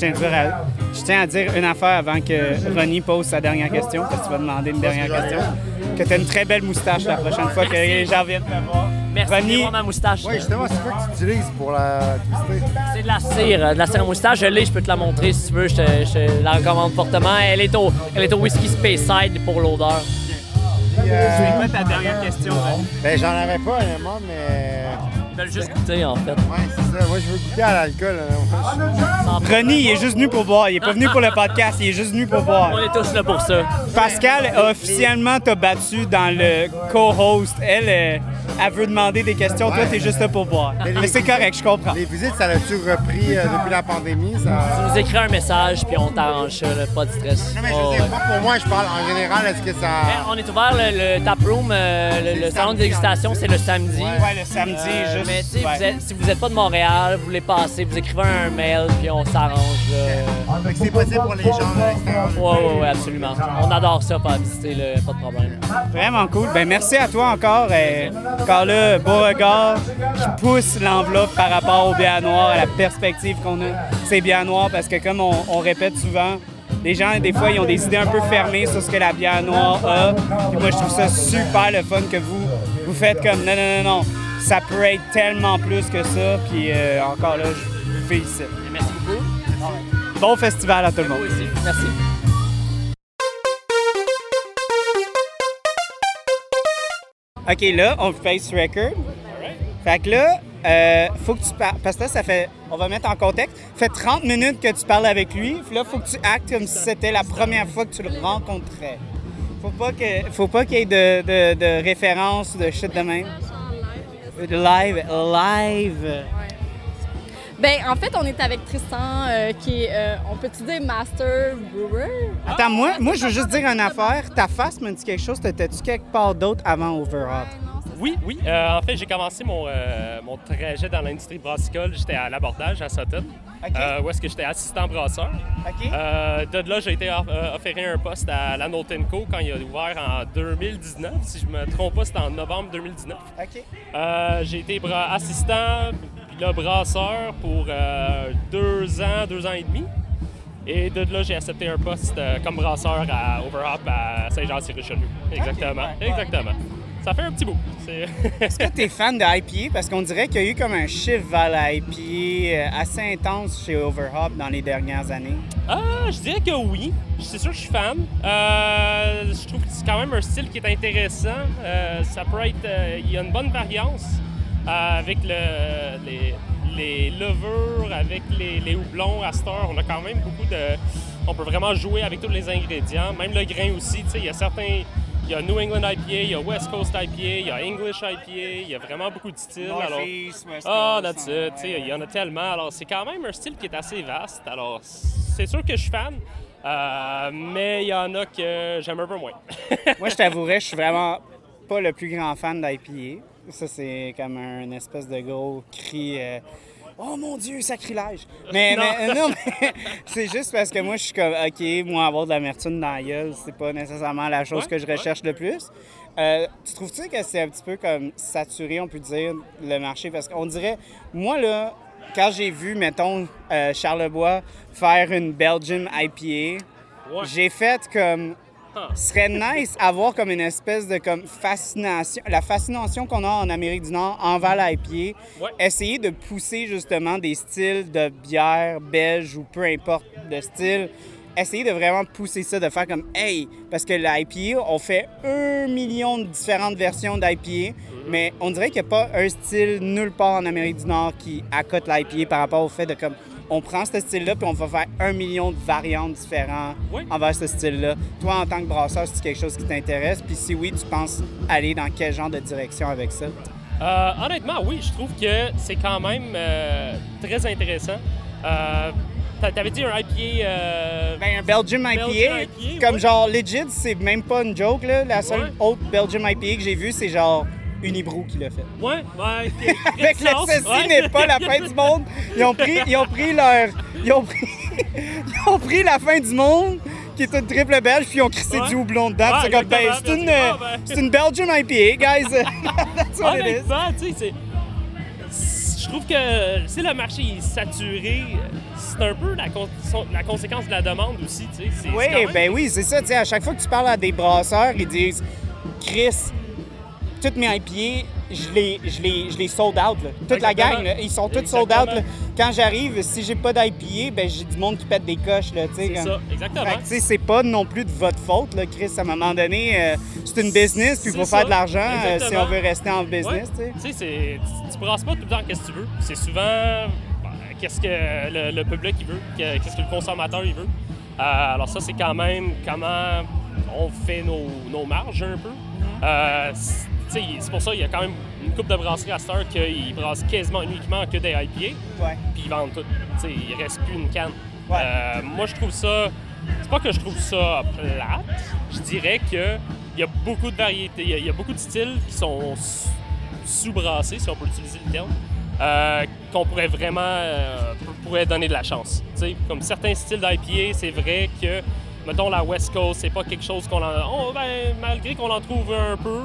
Je tiens, à dire à- je tiens à dire une affaire avant que Ronnie pose sa dernière question, parce que tu vas demander une dernière question. Que tu as une très belle moustache la prochaine fois que les gens viennent te voir. Merci Ronnie- voir ma moustache. Oui, justement, c'est quoi que tu utilises pour la twister? C'est de la cire, euh, de la cire à moustache. Je l'ai, je peux te la montrer si tu veux. Je te, je te la recommande fortement. Elle est au, elle est au whisky Speyside pour l'odeur. Puis, euh, C'est quoi ta dernière question? Ronnie? ben, j'en avais pas, honnêtement, mais. Juste goûter en fait. Ouais, c'est ça. Moi, je veux goûter à l'alcool. honnêtement. Ronnie, il est juste venu pour boire. Il est pas venu pour le podcast, il est juste venu pour boire. On est tous là pour ça. Pascal a officiellement t'a battu dans le co-host. Elle, euh, elle veut demander des questions. Toi, t'es juste là pour boire. Mais c'est correct, je comprends. Les visites, ça l'a-tu repris euh, depuis la pandémie? Ça... Tu nous écris un message puis on t'arrange pas de stress. Non, mais Oh, ouais. pas pour moi, je parle en général. Est-ce que ça. Ben, on est ouvert, le, le tap room, euh, le, salon de dégustation, c'est le samedi. Ouais, le samedi, Euh, juste mais tu sais, Ouais. vous êtes- si vous n'êtes pas de Montréal, vous voulez passer, vous écrivez un mail, puis on s'arrange. là. Fait que c'est possible pour les gens de l'extérieur. Ouais, ouais, ouais, absolument. On adore ça, faire visiter, là, pas de problème. Vraiment cool. Ben merci à toi encore. Euh, encore là, beau regard qui pousse l'enveloppe par rapport au bien noir, à la perspective qu'on a. C'est bien noir parce que comme on, on répète souvent, les gens, des fois, ils ont des idées un peu fermées sur ce que la bière noire a. Puis moi, je trouve ça super le fun que vous, vous faites comme non, non, non, non. Ça peut être tellement plus que ça. Puis euh, encore là, je vous félicite. Merci beaucoup. Bon festival à tout le monde. Aussi. Merci. OK, là, on face record. Fait que là, euh, faut que tu parles. Parce que là, ça fait. On va mettre en contexte. Ça fait 30 minutes que tu parles avec lui. Puis là, faut que tu actes comme si c'était la première fois que tu le rencontrais. Faut pas que, faut pas qu'il y ait de, de, de références ou de shit de même. Live, live. Ben, en fait, on est avec Tristan, euh, qui est, euh, on peut-tu dire Master Brewer? Attends, moi, moi, je veux juste dire une affaire. Ta face me dit quelque chose. T'étais-tu quelque part d'autre avant Overhop? Oui, oui. Euh, en fait, j'ai commencé mon, euh, mon trajet dans l'industrie brassicole. J'étais à l'abordage à Sutton, euh, où est-ce que j'étais assistant brasseur. OK. Euh, de là, j'ai été off- offéré un poste à la Co quand il a ouvert en 2019. Si je me trompe pas, c'était en novembre 2019. OK. Euh, j'ai été bra- assistant, puis là, brasseur pour deux ans, deux ans et demi. Et de là, j'ai accepté un poste comme brasseur à Overhop à Saint-Jean-sur-Richelieu. Exactement. Exactement. Ça fait un petit bout. Est-ce que tu es fan de IPA? Parce qu'on dirait qu'il y a eu comme un chiffre vers la IPA euh, assez intense chez Overhop dans les dernières années. Ah, je dirais que oui. C'est sûr que je suis fan. Euh, je trouve que c'est quand même un style qui est intéressant. Euh, ça peut être. il y a une bonne variance avec le- les, les levures, avec les, les houblons à. On a quand même beaucoup de. On peut vraiment jouer avec tous les ingrédients, même le grain aussi. Tu sais, il y a certains. Il y a New England IPA, il y a West Coast IPA, il y a English IPA, il y a vraiment beaucoup de styles. alors- West ah, Coast, that's it. Tu sais, Il y en a tellement. Alors, c'est quand même un style qui est assez vaste. Alors, c'est sûr que je suis fan, euh, mais il y en a que j'aime un peu moins. Moi, je t'avouerais, je suis vraiment pas le plus grand fan d'IPA. Ça, c'est comme un espèce de gros cri. euh, Oh mon Dieu, sacrilège! Mais Non. mais, euh, non, mais c'est juste parce que moi, je suis comme, OK, moi, avoir de l'amertume dans la gueule, c'est pas nécessairement la chose Ouais, que je recherche le plus. Euh, tu trouves-tu que c'est un petit peu comme saturé, on peut dire, le marché? Parce qu'on dirait, moi, là, quand j'ai vu, mettons, euh, Charlebois faire une Belgian IPA, j'ai fait comme serait nice avoir comme une espèce de comme fascination, la fascination qu'on a en Amérique du Nord envers l'IPA, Ouais. essayer de pousser justement des styles de bière belge ou peu importe de style, essayer de vraiment pousser ça, de faire comme hey, parce que l'IPA, on fait un million de différentes versions d'IPA, mais on dirait qu'il n'y a pas un style nulle part en Amérique du Nord qui accote l'IPA par rapport au fait de comme on prend ce style-là puis on va faire un million de variantes différentes Oui. envers ce style-là. Toi, en tant que brasseur, c'est quelque chose qui t'intéresse? Puis si oui, tu penses aller dans quel genre de direction avec ça? Euh, honnêtement, oui, je trouve que c'est quand même euh, très intéressant. Euh, t'a- T'avais dit un IPA. euh, Ben, un Belgium IPA, comme ouais. genre legit, c'est même pas une joke. Là. La seule Ouais. autre Belgium IPA que j'ai vue, c'est genre Unibrew qui l'a fait. Ouais, ouais. qui- Avec qui le ceci ouais. n'est pas la fin du monde. Ils ont pris, ils ont pris leur. Ils ont pris, ils ont pris la fin du monde, qui est une triple belge, puis ils ont crissé Ouais. du houblon dedans. Ouais, c'est comme, ben, c'est une, ben. c'est une Belgium IPA, guys. That's what it is. Honnêtement, tu sais, c'est. Je trouve que si le marché est saturé, c'est un peu la, con- la conséquence de la demande aussi, tu sais. Oui, même- ben oui, c'est ça. Tu sais, à chaque fois que tu parles à des brasseurs, ils disent Chris, toutes mes IPA, je les, je les, je les sold out. là. Toute la gang, là, ils sont tous sold out. Là. Quand j'arrive, si j'ai pas d'IPA, ben j'ai du monde qui pète des coches. C'est comme- ça, exactement. C'est pas non plus de votre faute, là, Chris. À un moment donné, euh, c'est une business, puis il faut faire de l'argent euh, si on veut rester en business. Ouais. tu sais. Tu brasses pas tout le temps qu'est-ce que tu veux. C'est souvent ben, qu'est-ce que le, le public il veut, que- qu'est-ce que le consommateur il veut. Euh, alors ça, c'est quand même comment on fait nos, nos marges un peu. C'est- pour ça qu'il y a quand même une coupe de brasseries à cette heure qu'ils brassent quasiment uniquement que des IPA, puis ils vendent tout. Tu sais, il reste plus une canne. Ouais. Euh, moi, je trouve ça... C'est pas que je trouve ça plate. Je dirais que il y a beaucoup de variétés. Il y a- il y, a beaucoup de styles qui sont s- sous-brassées, si on peut utiliser le terme, euh, qu'on pourrait vraiment euh, pour- pourrait donner de la chance. Tu sais, comme certains styles d'IPA, c'est vrai que, mettons, la West Coast, c'est pas quelque chose qu'on en... oh, ben, malgré qu'on en trouve un peu,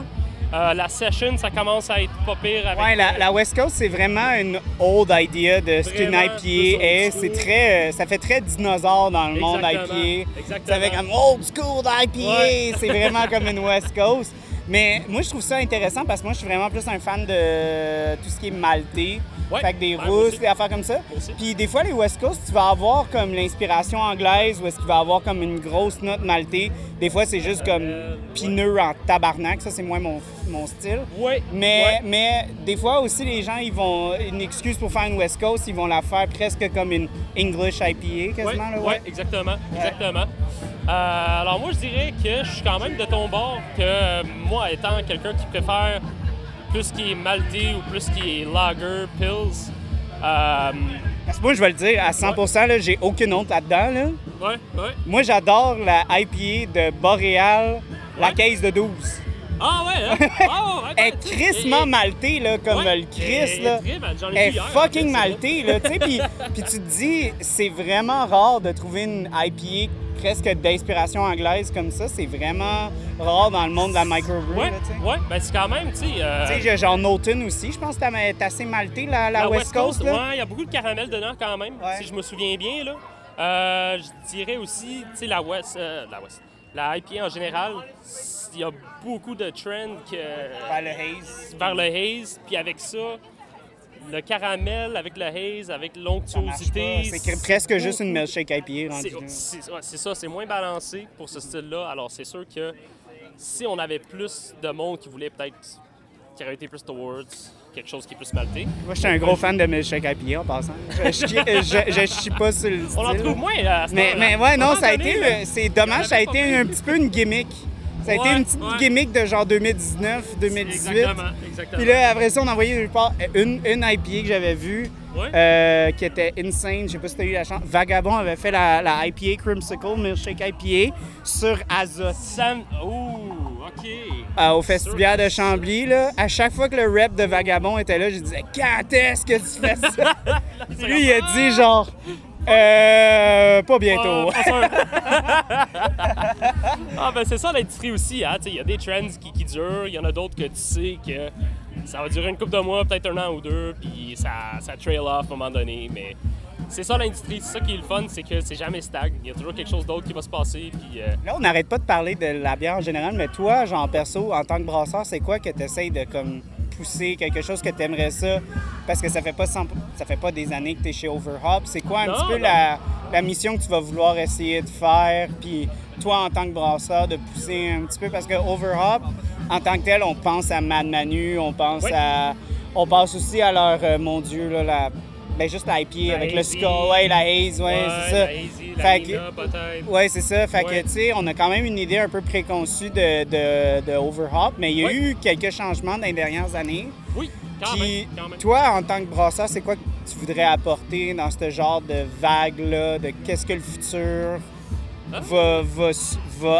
euh, la session, ça commence à être pas pire avec... Ouais, la, la West Coast, c'est vraiment une old idea de c'est une Vraiment, IPA. school. c'est très, euh, ça fait très dinosaure dans le monde IPA. exactement. Fait comme old school. Ouais. C'est vraiment comme une West Coast. Mais moi, je trouve ça intéressant parce que moi, je suis vraiment plus un fan de tout ce qui est maltais. Ouais. Fait que des Ouais, aussi. des affaires comme ça. Puis des fois, les West Coast, tu vas avoir comme l'inspiration anglaise ou est-ce qu'il va avoir comme une grosse note maltais. Des fois, c'est juste comme pineux en tabarnak. Ça, c'est moins mon, mon style. Ouais. Mais, Ouais. mais des fois aussi, les gens, ils vont. Une excuse pour faire une West Coast, ils vont la faire presque comme une English IPA, quasiment. là, Oui, exactement. exactement. Euh, alors moi, je dirais que je suis quand même de ton bord que euh, moi, étant quelqu'un qui préfère plus ce qui est maltais ou plus ce qui est lager, pills, euh, Parce que moi, je vais le dire, à 100 là, j'ai aucune honte là-dedans. Là. ouais, ouais. Moi, j'adore la IPA de Boréal, la caisse de 12. Ah ouais, hein? Ah, ouais, Elle est crissement maltée, là, comme Ouais, le Chris. elle est là. très Elle est hier, en fucking maltée, là, tu sais. Puis puis tu te dis, c'est vraiment rare de trouver une IPA presque d'inspiration anglaise comme ça. C'est vraiment rare dans le monde de la microbrew, Ouais, là, tu sais. ouais, ben c'est quand même, tu sais. euh, Tu sais, genre Norton aussi, je pense que t'as- assez malté, la, la, West Coast. là. ouais, il y a beaucoup de caramel dedans quand même, si je me souviens bien. Là. Euh, je dirais aussi, tu sais, la West, euh, la West, la IPA en général, il y a beaucoup de trends que, vers le haze. Vers le haze, puis avec ça, le caramel avec le haze, avec l'onctuosité. C'est que- presque juste une milkshake IPA C'est ouais, ça, c'est moins balancé pour ce style-là. Alors, c'est sûr que si on avait plus de monde qui voulait peut-être, qui aurait été plus towards quelque chose qui est plus malté. Moi, je suis un gros fan de milkshake IPA en passant. Je, je, je, je chie pas sur le style. On en trouve moins à ce Mais, mais ouais, non, ça a été. le- C'est dommage, ça a été un petit peu une gimmick. Ça a été une petite ouais. gimmick de genre 2019, 2018. Exactement, exactement. Puis là, après ça, on a envoyé part une, une IPA que j'avais vue, Ouais. euh, qui était insane. Je sais pas si tu as eu la chance. Vagabond avait fait la, la IPA Crimsicle, Milkshake IPA, sur Azote. Sam... Ouh, OK. euh, au festival de Chambly, là, à chaque fois que le rep de Vagabond était là, je disais Quand est-ce que tu fais ça? Lui, il a dit genre Euh, pas bientôt. Pas- pas sûr. ah, ben c'est ça l'industrie aussi. Hein? Tu sais, Il y a des trends qui, qui durent, il y en a d'autres que tu sais que ça va durer une couple de mois, peut-être un an ou deux, puis ça, ça trail off à un moment donné. Mais c'est ça l'industrie. C'est ça qui est le fun, c'est que c'est jamais stagne. Il y a toujours quelque chose d'autre qui va se passer. Puis, euh, Là, on n'arrête pas de parler de la bière en général, mais toi, genre perso, en tant que brasseur, c'est quoi que tu essayes de comme pousser, quelque chose que tu aimerais ça? Parce que ça fait pas 100 ça fait pas des années que tu es chez Overhop. C'est quoi un Non, petit peu la, la mission que tu vas vouloir essayer de faire? Puis toi, en tant que brasseur, de pousser un petit peu? Parce que Overhop, en tant que tel, on pense à Mad Manu, on pense Oui. à... On pense aussi à leur, euh, mon Dieu, là, la... Ben juste la IPA La avec le skull, ouais, la haze, ouais, Ouais, c'est ça. La peut-être. Ouais, c'est ça. Fait Ouais. que, tu sais, on a quand même une idée un peu préconçue de, de, de Overhop, mais il y a Ouais. eu quelques changements dans les dernières années. Oui, quand Puis, même. Quand même. toi, en tant que brasseur, c'est quoi que tu voudrais apporter dans ce genre de vague-là, de qu'est-ce que le futur Ah. va, va,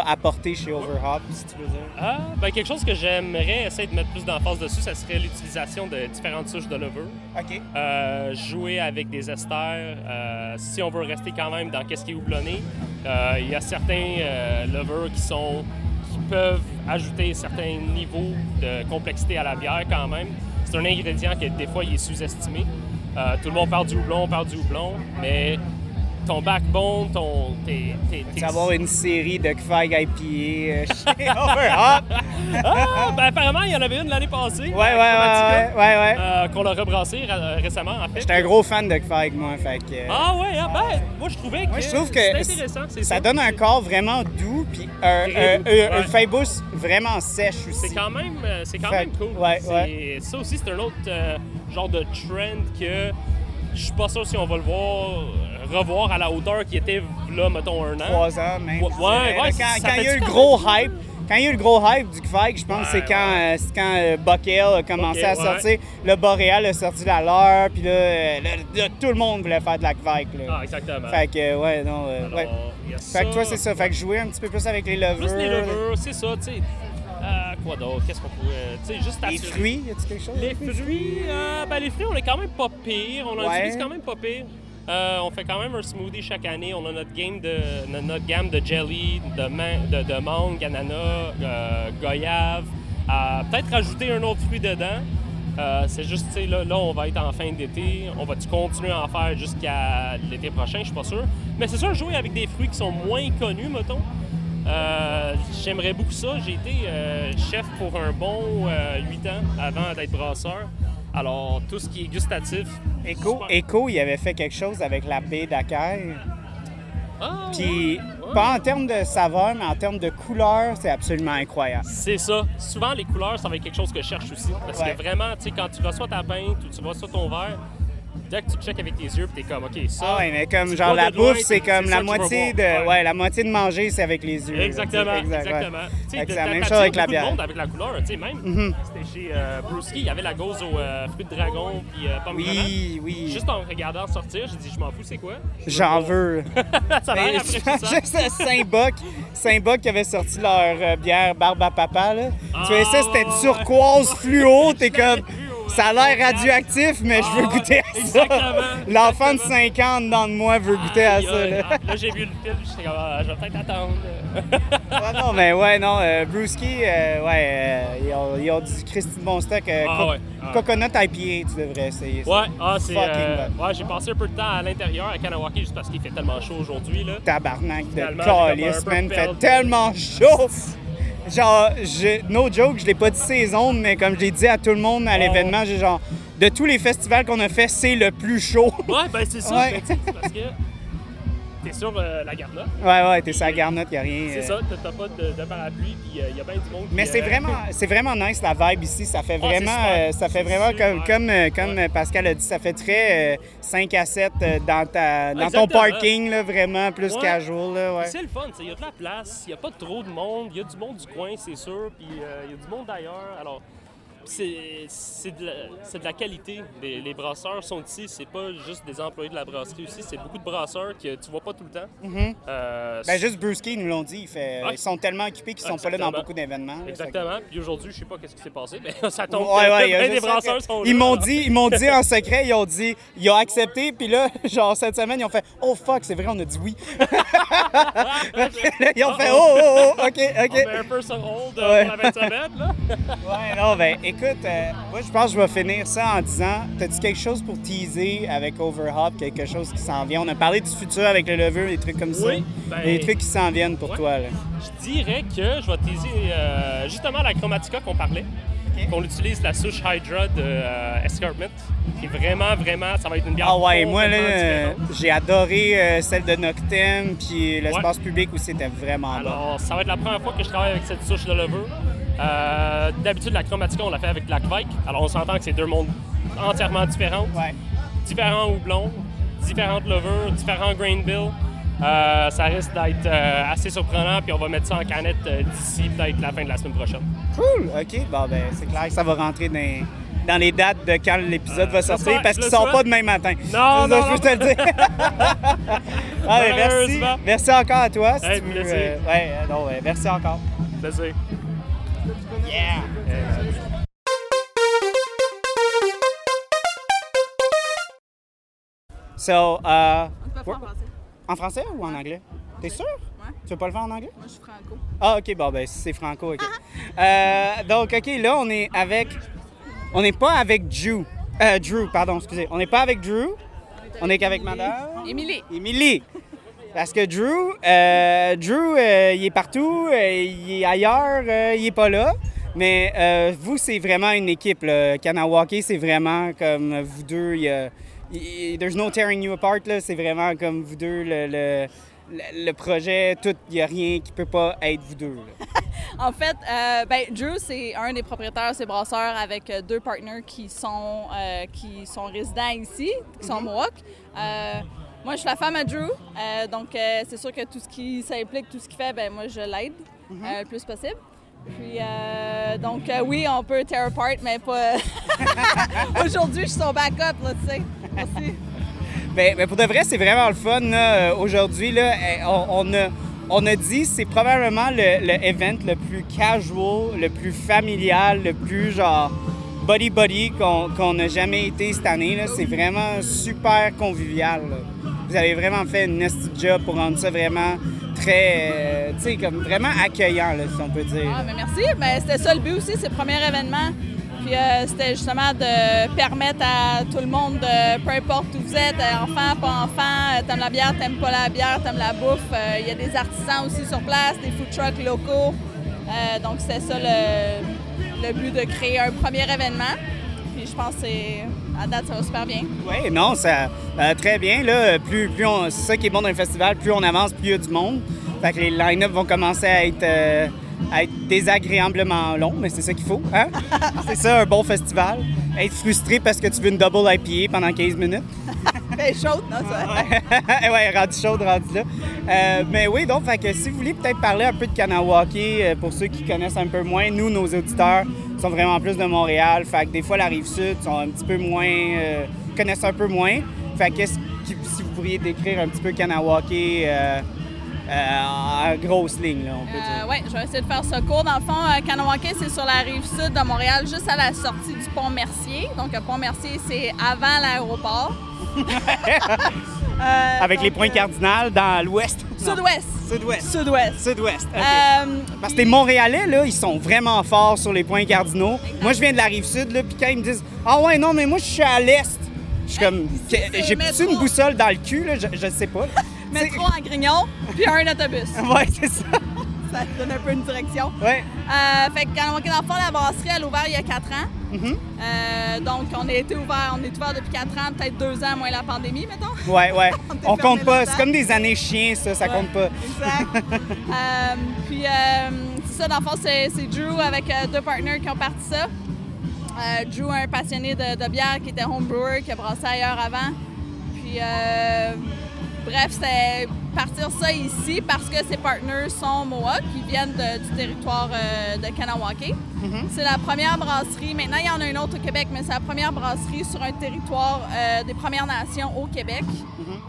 apporter chez Overhop, si tu veux dire? Ah, ben quelque chose que j'aimerais essayer de mettre plus d'emphase dessus, ça serait l'utilisation de différentes souches de levure. OK. Euh, jouer avec des esters. euh, si on veut rester quand même dans qu'est-ce qui est houblonné, euh, il y a certains levures qui sont qui peuvent ajouter certains niveaux de complexité à la bière quand même. C'est un ingrédient qui des fois il est sous-estimé. Euh, tout le monde parle du houblon, on parle du houblon, mais ton backbone, ton tes, tes- tes- avoir une série de Kveig IPA euh, chez Overhop. Ah, ben apparemment, il y en avait une l'année passée. Ouais, ouais, euh, ouais, ouais, ouais. euh, qu'on a rebrassé ra- récemment, en fait. J'étais un gros fan de Kveig, moi, fait que... euh, Ah ouais, ah, ben, moi je trouvais que, Moi, je trouve que c'était intéressant, c'est ça ça. donne un corps vraiment doux, puis un- ouais. un Fabus vraiment sèche aussi. C'est quand même, euh, c'est quand Fait même cool. ouais, C'est- ouais. Ça aussi, c'est un autre euh, genre de trend que je suis pas sûr si on va le voir euh, revoir à la hauteur qui était là, mettons, un an. Trois ans, même. Ouais, ouais, Là, ça quand, quand il y a eu le gros hype, quand il y a eu le gros hype du Kveig, je pense que c'est Ouais, quand, euh, c'est quand euh, Buckale a commencé à ouais. sortir. Le Boréal a sorti la leur, puis là, euh, tout le monde voulait faire de la. Là. Ah, exactement. Fait que, euh, ouais, non. euh, Alors, ouais. Fait que toi, c'est ça. Fait que jouer un petit peu plus avec les levures. Plus les levures, c'est ça, tu sais. Euh, quoi d'autre? Qu'est-ce qu'on pourrait. Tu sais, juste Les fruits, y a-tu quelque chose? Les fruits, euh, ben les fruits, on est quand même pas pire. On en Ouais. utilise quand même pas pire. Euh, on fait quand même un smoothie chaque année. On a notre, de, no- notre gamme de jelly, de, man- de, de mangue, ananas, euh, goyave. Euh, Peut-être rajouter un autre fruit dedans. C'est juste, là, là, on va être en fin d'été. On va-tu continuer à en faire jusqu'à l'été prochain? Je suis pas sûr. Mais c'est sûr, jouer avec des fruits qui sont moins connus, mettons. J'aimerais beaucoup ça. J'ai été chef pour un bon 8 ans avant d'être brasseur. Alors, tout ce qui est gustatif. Echo, Echo, il avait fait quelque chose avec la baie d'Acaille. Ah, Puis, ouais. pas en termes de saveur, mais en termes de couleur, c'est absolument incroyable. C'est ça. Souvent, les couleurs, ça va être quelque chose que je cherche aussi. Parce Ouais. que vraiment, tu sais, quand tu reçois ta pinte ou tu reçois ton verre, dès que tu checkes avec tes yeux, puis t'es comme, OK, ça. Ah ouais, mais comme genre la bouffe, c'est comme la moitié de ouais. la moitié de manger, c'est avec les yeux. Exactement, exactement. C'est la même chose avec la bière. monde avec la couleur, tu sais, même. Mhm. C'était chez euh, Brewski, il y avait la gauze au euh, fruit de dragon puis euh, pomme Oui, oui. Juste en regardant sortir, j'ai dit, je m'en fous, c'est quoi? Je J'en voir. veux. ça a. Juste à Saint-Boc, Saint-Boc qui avait sorti leur euh, bière Barbe à Papa. Là. tu vois ça, c'était turquoise fluo. T'es comme, ça a l'air radioactif, mais je veux goûter à ça. L'enfant de 5 ans dans de moi veut goûter à ça. Là. Ah, Là, j'ai vu le film, j'étais comme, ah, je vais peut-être attendre. Ouais, non, mais ouais, non, euh, Brewski, euh, ouais, euh, ils, ont, ils ont du Christy de bon stock. euh, Ah co- ouais, ah. Coconut IPA, tu devrais essayer. ça. Ouais, ah, c'est. Ouais, j'ai passé un peu de temps à l'intérieur à Kanawaki juste parce qu'il fait tellement chaud aujourd'hui. là. Tabarnak de calice, man. fait tellement chaud. Genre, je, no joke, je l'ai pas dit ces ondes, mais comme je l'ai dit à tout le monde à l'événement, j'ai genre, de tous les festivals qu'on a fait, c'est le plus chaud. Ouais, ben c'est ça. Ouais. parce que t'es sur euh, la garnotte. Ouais, ouais, t'es sur la garnotte, y a rien. C'est euh. ça, t'as pas de, de parapluie, puis il y a bien du monde Mais c'est euh, vraiment, c'est vraiment nice la vibe ici. Ça fait Ah, vraiment, euh, ça fait vraiment comme, comme, euh, comme euh, Pascal a dit, ça fait très euh, 5 à 7 euh, dans, ta, dans ton parking, là, vraiment plus Ouais. casual. Là, ouais. C'est le fun, il y a de la place, il n'y a pas trop de monde, il y a du monde du coin, c'est sûr, puis euh, il y a du monde d'ailleurs. Alors, c'est de, de la qualité. Les, les brasseurs sont ici, c'est pas juste des employés de la brasserie aussi, c'est beaucoup de brasseurs que tu vois pas tout le temps. Mhm. Euh, Ben juste Brewski, ils nous l'ont dit. il fait- Ouais. Ils sont tellement occupés qu'ils sont pas là dans beaucoup d'événements. Exactement. Puis aujourd'hui, je sais pas qu'est-ce qui s'est passé, mais ça tombe. Ouais, bien brasseurs que- sont là. Ils m'ont dit, ils m'ont dit en secret, ils ont dit, ils ont accepté, puis là, genre cette semaine, ils ont fait, oh fuck, c'est vrai, on a dit oui. Ils ont fait, oh, oh, oh, ok, ok. On met un peu sur hold euh, pour la 20 semaines, là. Ouais, non, ben écoute, euh, moi je pense que je vais finir ça en disant T'as-tu quelque chose pour teaser avec Overhop, quelque chose qui s'en vient? On a parlé du futur avec le levure, des trucs comme ça. Ben- des trucs qui s'en viennent pour Ouais. toi, là. Je dirais que je vais teaser euh, justement la chromatica qu'on parlait. Qu'on utilise la souche Hydra de euh, Escarpment, qui est vraiment, vraiment, ça va être une bière Ah ouais, moi là, j'ai adoré euh, celle de Noctem, puis l'espace public aussi c'était vraiment bon. Alors, ça va être la première fois que je travaille avec cette souche de levure. Euh, D'habitude, la chromatica, on l'a fait avec la Kvike. Alors, on s'entend que c'est deux mondes entièrement différents. Différents houblons, différentes levures, différents grain bill. Euh, ça risque d'être euh, assez surprenant, puis on va mettre ça en canette d'ici peut-être la fin de la semaine prochaine. Cool, ok, bon ben c'est clair que ça va rentrer dans, dans les dates de quand l'épisode va sortir parce je qu'il le sort souhaite. pas demain matin. Non, non, je peux te le dire. Ben, merci. Merci encore à toi. Si Hey, tu veux, plaisir. euh, ouais, non, ouais, merci encore. Plaisir. Yeah. So, uh, faire en français. en français ou en anglais? T'es sûr? Ouais. Tu veux pas le faire en anglais? Moi, je suis franco. Ah, ok, bon, ben, si c'est franco, ok. Euh, donc, ok, là, on est avec. On n'est pas avec Drew. Euh, Drew, pardon, excusez. On n'est pas avec Drew. On est qu'avec madame. Émilie. Émilie. Parce que Drew, euh, Drew, euh, il est partout, euh, il est ailleurs, euh, il est pas là. Mais euh, vous, c'est vraiment une équipe. Kanawake, c'est vraiment comme vous deux. Il y a, there's no tearing you apart. C'est vraiment comme vous deux, le, le, le- le projet, tout. Il n'y a rien qui peut pas être vous deux. En fait, euh, ben, Drew, c'est un des propriétaires, c'est brasseur avec euh, deux partenaires qui sont, euh, qui sont résidents ici, qui sont Mohawk. Euh, moi, je suis la femme à Drew, euh, donc euh, c'est sûr que tout ce qui s'implique, tout ce qu'il fait, ben moi, je l'aide euh, le plus possible. Puis, euh, donc, euh, oui, on peut tear apart, mais pas. Aujourd'hui, je suis son backup, là, tu sais. Merci. Ben, pour de vrai, c'est vraiment le fun. Euh, Aujourd'hui, eh, on, on a, on a dit c'est probablement le, le event le plus casual, le plus familial, le plus genre body qu'on qu'on n'a jamais été cette année. C'est vraiment super convivial. là. Vous avez vraiment fait une nasty job pour rendre ça vraiment très, euh, tu sais, comme vraiment accueillant, si on peut dire. Ah, mais merci. Ben, c'était ça le but aussi, c'est le premier événement. Puis euh, c'était justement de permettre à tout le monde, de, peu importe où vous êtes, euh, enfant, pas enfant, t'aimes la bière, t'aimes pas la bière, t'aimes la bouffe. Il y a des artisans aussi sur place, des food trucks locaux. Donc c'était ça le but de créer un premier événement. Puis je pense que à date, ça va super bien. Oui, non, ça euh, très bien. Là, plus, plus on, c'est ça qui est bon dans un festival, plus on avance, plus il y a du monde. Fait que les line-up vont commencer à être, euh, à être désagréablement longs, mais c'est ça qu'il faut. Hein? c'est ça, un bon festival. Être frustré parce que tu veux une double IPA pendant 15 minutes. Ben chaude, non, ça? ouais, rendu chaude, rendu là. Euh, mais oui, donc, si vous voulez peut-être parler un peu de Kanawake, euh, pour ceux qui connaissent un peu moins, nous, nos auditeurs sont vraiment plus de Montréal. Fait que des fois, la rive sud sont un petit peu moins. euh, connaissent un peu moins. Fait que si vous pourriez décrire un petit peu Kanawake en grosse ligne, là, on peut dire. Euh, oui, je vais essayer de faire ce cours. Dans le fond, euh, Kanawake, c'est sur la rive sud de Montréal, juste à la sortie du pont Mercier. Donc, le pont Mercier, c'est avant l'aéroport. Euh, Avec les points euh, cardinaux dans l'ouest. Sud-ouest. Sud-ouest. Sud-ouest. Euh, Parce que les Montréalais, là, ils sont vraiment forts sur les points cardinaux. Moi, je viens de la rive sud, là, puis quand ils me disent Ah ouais, non, mais moi, je suis à l'est. Je suis comme, j'ai plus une boussole dans le cul, là, je, je sais pas. Métro en grignon, puis un autobus. Ouais, c'est ça. Ça donne un peu une direction. Ouais. Euh, fait que le fond, la brasserie, elle a ouvert il y a 4 ans. Mhm. Euh, donc, on a été ouvert, on est ouvert depuis 4 ans, peut-être 2 ans, moins la pandémie, mettons. Ouais, ouais. On compte pas. C'est comme des années chiens, ça, ça Ouais, compte pas. Exact. Euh, puis, euh, c'est ça, dans le fond, c'est Drew avec deux partenaires qui ont parti ça. Drew, un passionné de, de bière qui était homebrewer, qui a brassé ailleurs avant. Puis, euh, bref, c'était partir ça ici parce que ses partenaires sont Mohawk, qui viennent de- du territoire euh, de Kanawake. C'est la première brasserie. Maintenant, il y en a une autre au Québec, mais c'est la première brasserie sur un territoire euh, des Premières Nations au Québec.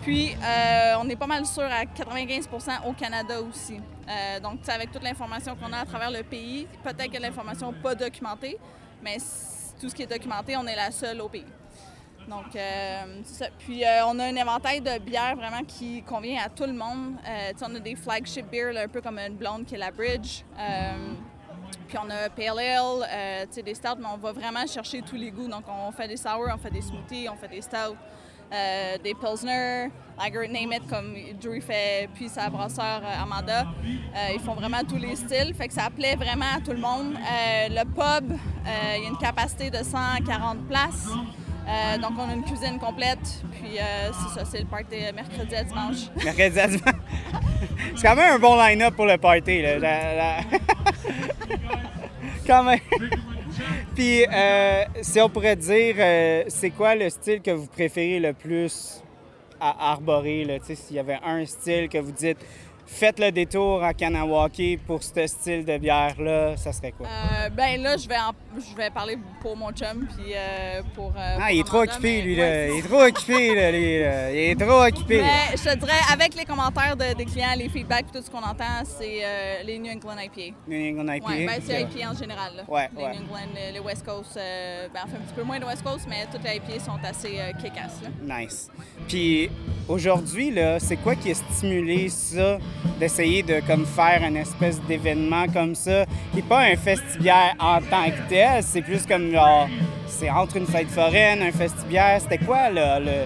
Puis, euh, on est pas mal sûr à 95% au Canada aussi. Donc, sais, avec toute l'information qu'on a à travers le pays, peut-être que l'information pas documentée, mais tout ce qui est documenté, on est la seule au pays. Donc, euh. Puis, euh, on a un éventail de bières vraiment qui convient à tout le monde. Euh, on a des flagship beers, un peu comme une blonde qui est la Bridge. Euh, puis on a Pale Ale, des stouts, mais on va vraiment chercher tous les goûts. Donc, on fait des sour, on fait des smoothies, on fait des stouts, des pilsner, lager, name it, comme Drew fait, puis sa brasseur Amanda. Ils font vraiment tous les styles, fait que ça plaît vraiment à tout le monde. Le pub, il y a une capacité de 140 places. Euh, donc, on a une cuisine complète. Puis, euh, c'est ça, c'est le party mercredi à dimanche. Mercredi à dimanche. C'est quand même un bon line-up pour le party, là. Quand même. Puis, euh, si on pourrait dire, euh, c'est quoi le style que vous préférez le plus à arborer, s'il y avait un style que vous dites, faites le détour à Kanawake pour ce style de bière-là, ça serait quoi? Euh, ben là, je vais, en- je vais parler pour mon chum, puis euh, pour. euh, ah, pour il est trop occupé, mais- lui, ouais, là. Il est trop occupé, là, lui. Il est trop occupé. Mais je te dirais, avec les commentaires de- des clients, les feedbacks, tout ce qu'on entend, c'est euh, les New England IPA. New England IPA. Ouais, ben c'est. IPA en général. Là. Ouais, les ouais. New England, les, West Coast, ben, enfin un petit peu moins de West Coast, mais toutes les IPA sont assez kick-ass. là. Nice. Puis aujourd'hui, là, c'est quoi qui a stimulé ça, d'essayer de comme faire une espèce d'événement comme ça, qui n'est pas un festibiaire en tant que tel, c'est plus comme genre, c'est entre une fête foraine, un festibiaire. C'était quoi là, le-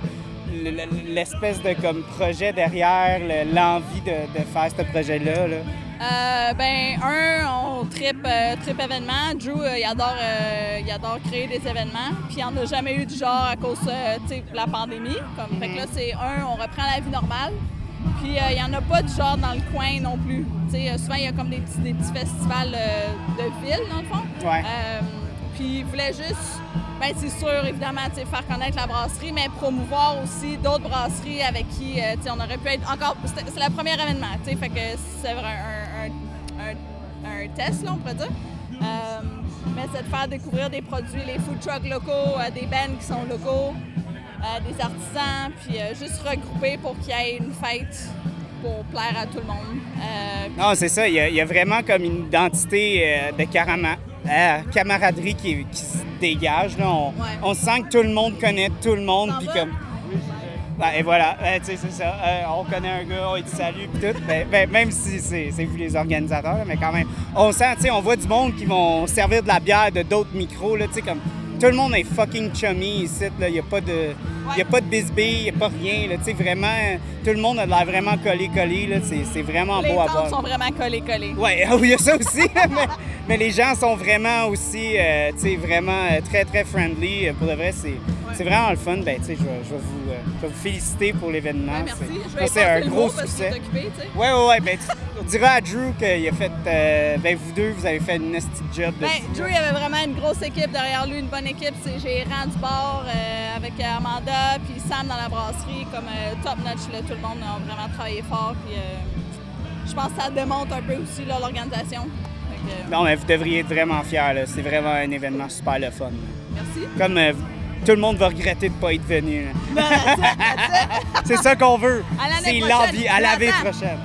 le- le- l'espèce de comme projet derrière, le- l'envie de, de faire ce projet-là? Là? Euh, ben, un, on trip, euh, trip événements. Drew, euh, il, adore, euh, il adore créer des événements. Puis il n'y en a jamais eu du genre à cause tu sais, de la pandémie. Comme, Fait que là, c'est un, on reprend la vie normale. Puis euh, il n'y en a pas du genre dans le coin non plus. Tu sais, euh, souvent, il y a comme des petits, des petits festivals euh, de ville, dans le fond. Ouais. Euh, puis il voulait juste, ben c'est sûr, évidemment, faire connaître la brasserie, mais promouvoir aussi d'autres brasseries avec qui, euh, on aurait pu être encore. C'est le premier événement, fait que c'est un, un, un- un test, là, on pourrait dire. Euh, mais c'est de faire découvrir des produits, les food trucks locaux, euh, des bands qui sont locaux, euh, des artisans, puis euh, juste regrouper pour qu'il y ait une fête pour plaire à tout le monde. Euh, Non, c'est ça. Il y, a, il y a vraiment comme une identité euh, de carama- euh, camaraderie qui, qui se dégage. Là. On, on sent que tout le monde connaît tout le monde. Puis comme. Ben, et voilà, Euh, tu sais, c'est ça. Euh, on connaît un gars, on dit salut, puis tout. Ben, ben, même si c'est vous les organisateurs, mais quand même. On sent, tu sais, on voit du monde qui vont servir de la bière de d'autres micros, là, tu sais, comme. Tout le monde est fucking chummy ici. Il n'y a pas de. Il y a pas de bisbee, il n'y a pas rien, là. Vraiment, tout le monde a l'air vraiment collé-collé. C'est vraiment les beau à voir. sont vraiment collées-collées. Ouais, oui, il y a ça aussi. mais, mais les gens sont vraiment aussi, euh, vraiment euh, très, très friendly. Euh, Pour de vrai, c'est c'est vraiment le fun. Ben, tu sais, je vais, je vais vous, euh, je vais vous féliciter pour l'événement. Ouais, merci. C'est- un gros succès. ouais. Ben, tu- on dira à Drew qu'il a fait, euh, ben, vous deux, vous avez fait une nasty job. de Ben. Drew, il avait vraiment une grosse équipe derrière lui, une bonne équipe. C'est gérant du bar euh, avec Amanda, puis Sam dans la brasserie, comme euh, top notch. là. Tout le monde a vraiment travaillé fort. Puis, euh, je pense que ça démontre un peu aussi l'organisation. Euh, Non, mais vous devriez être vraiment fiers. C'est vraiment un événement super le fun. là. Merci. Comme euh, tout le monde va regretter de ne pas être venu. là. C'est ça qu'on veut. C'est prochaine. l'envie, à l'année prochaine.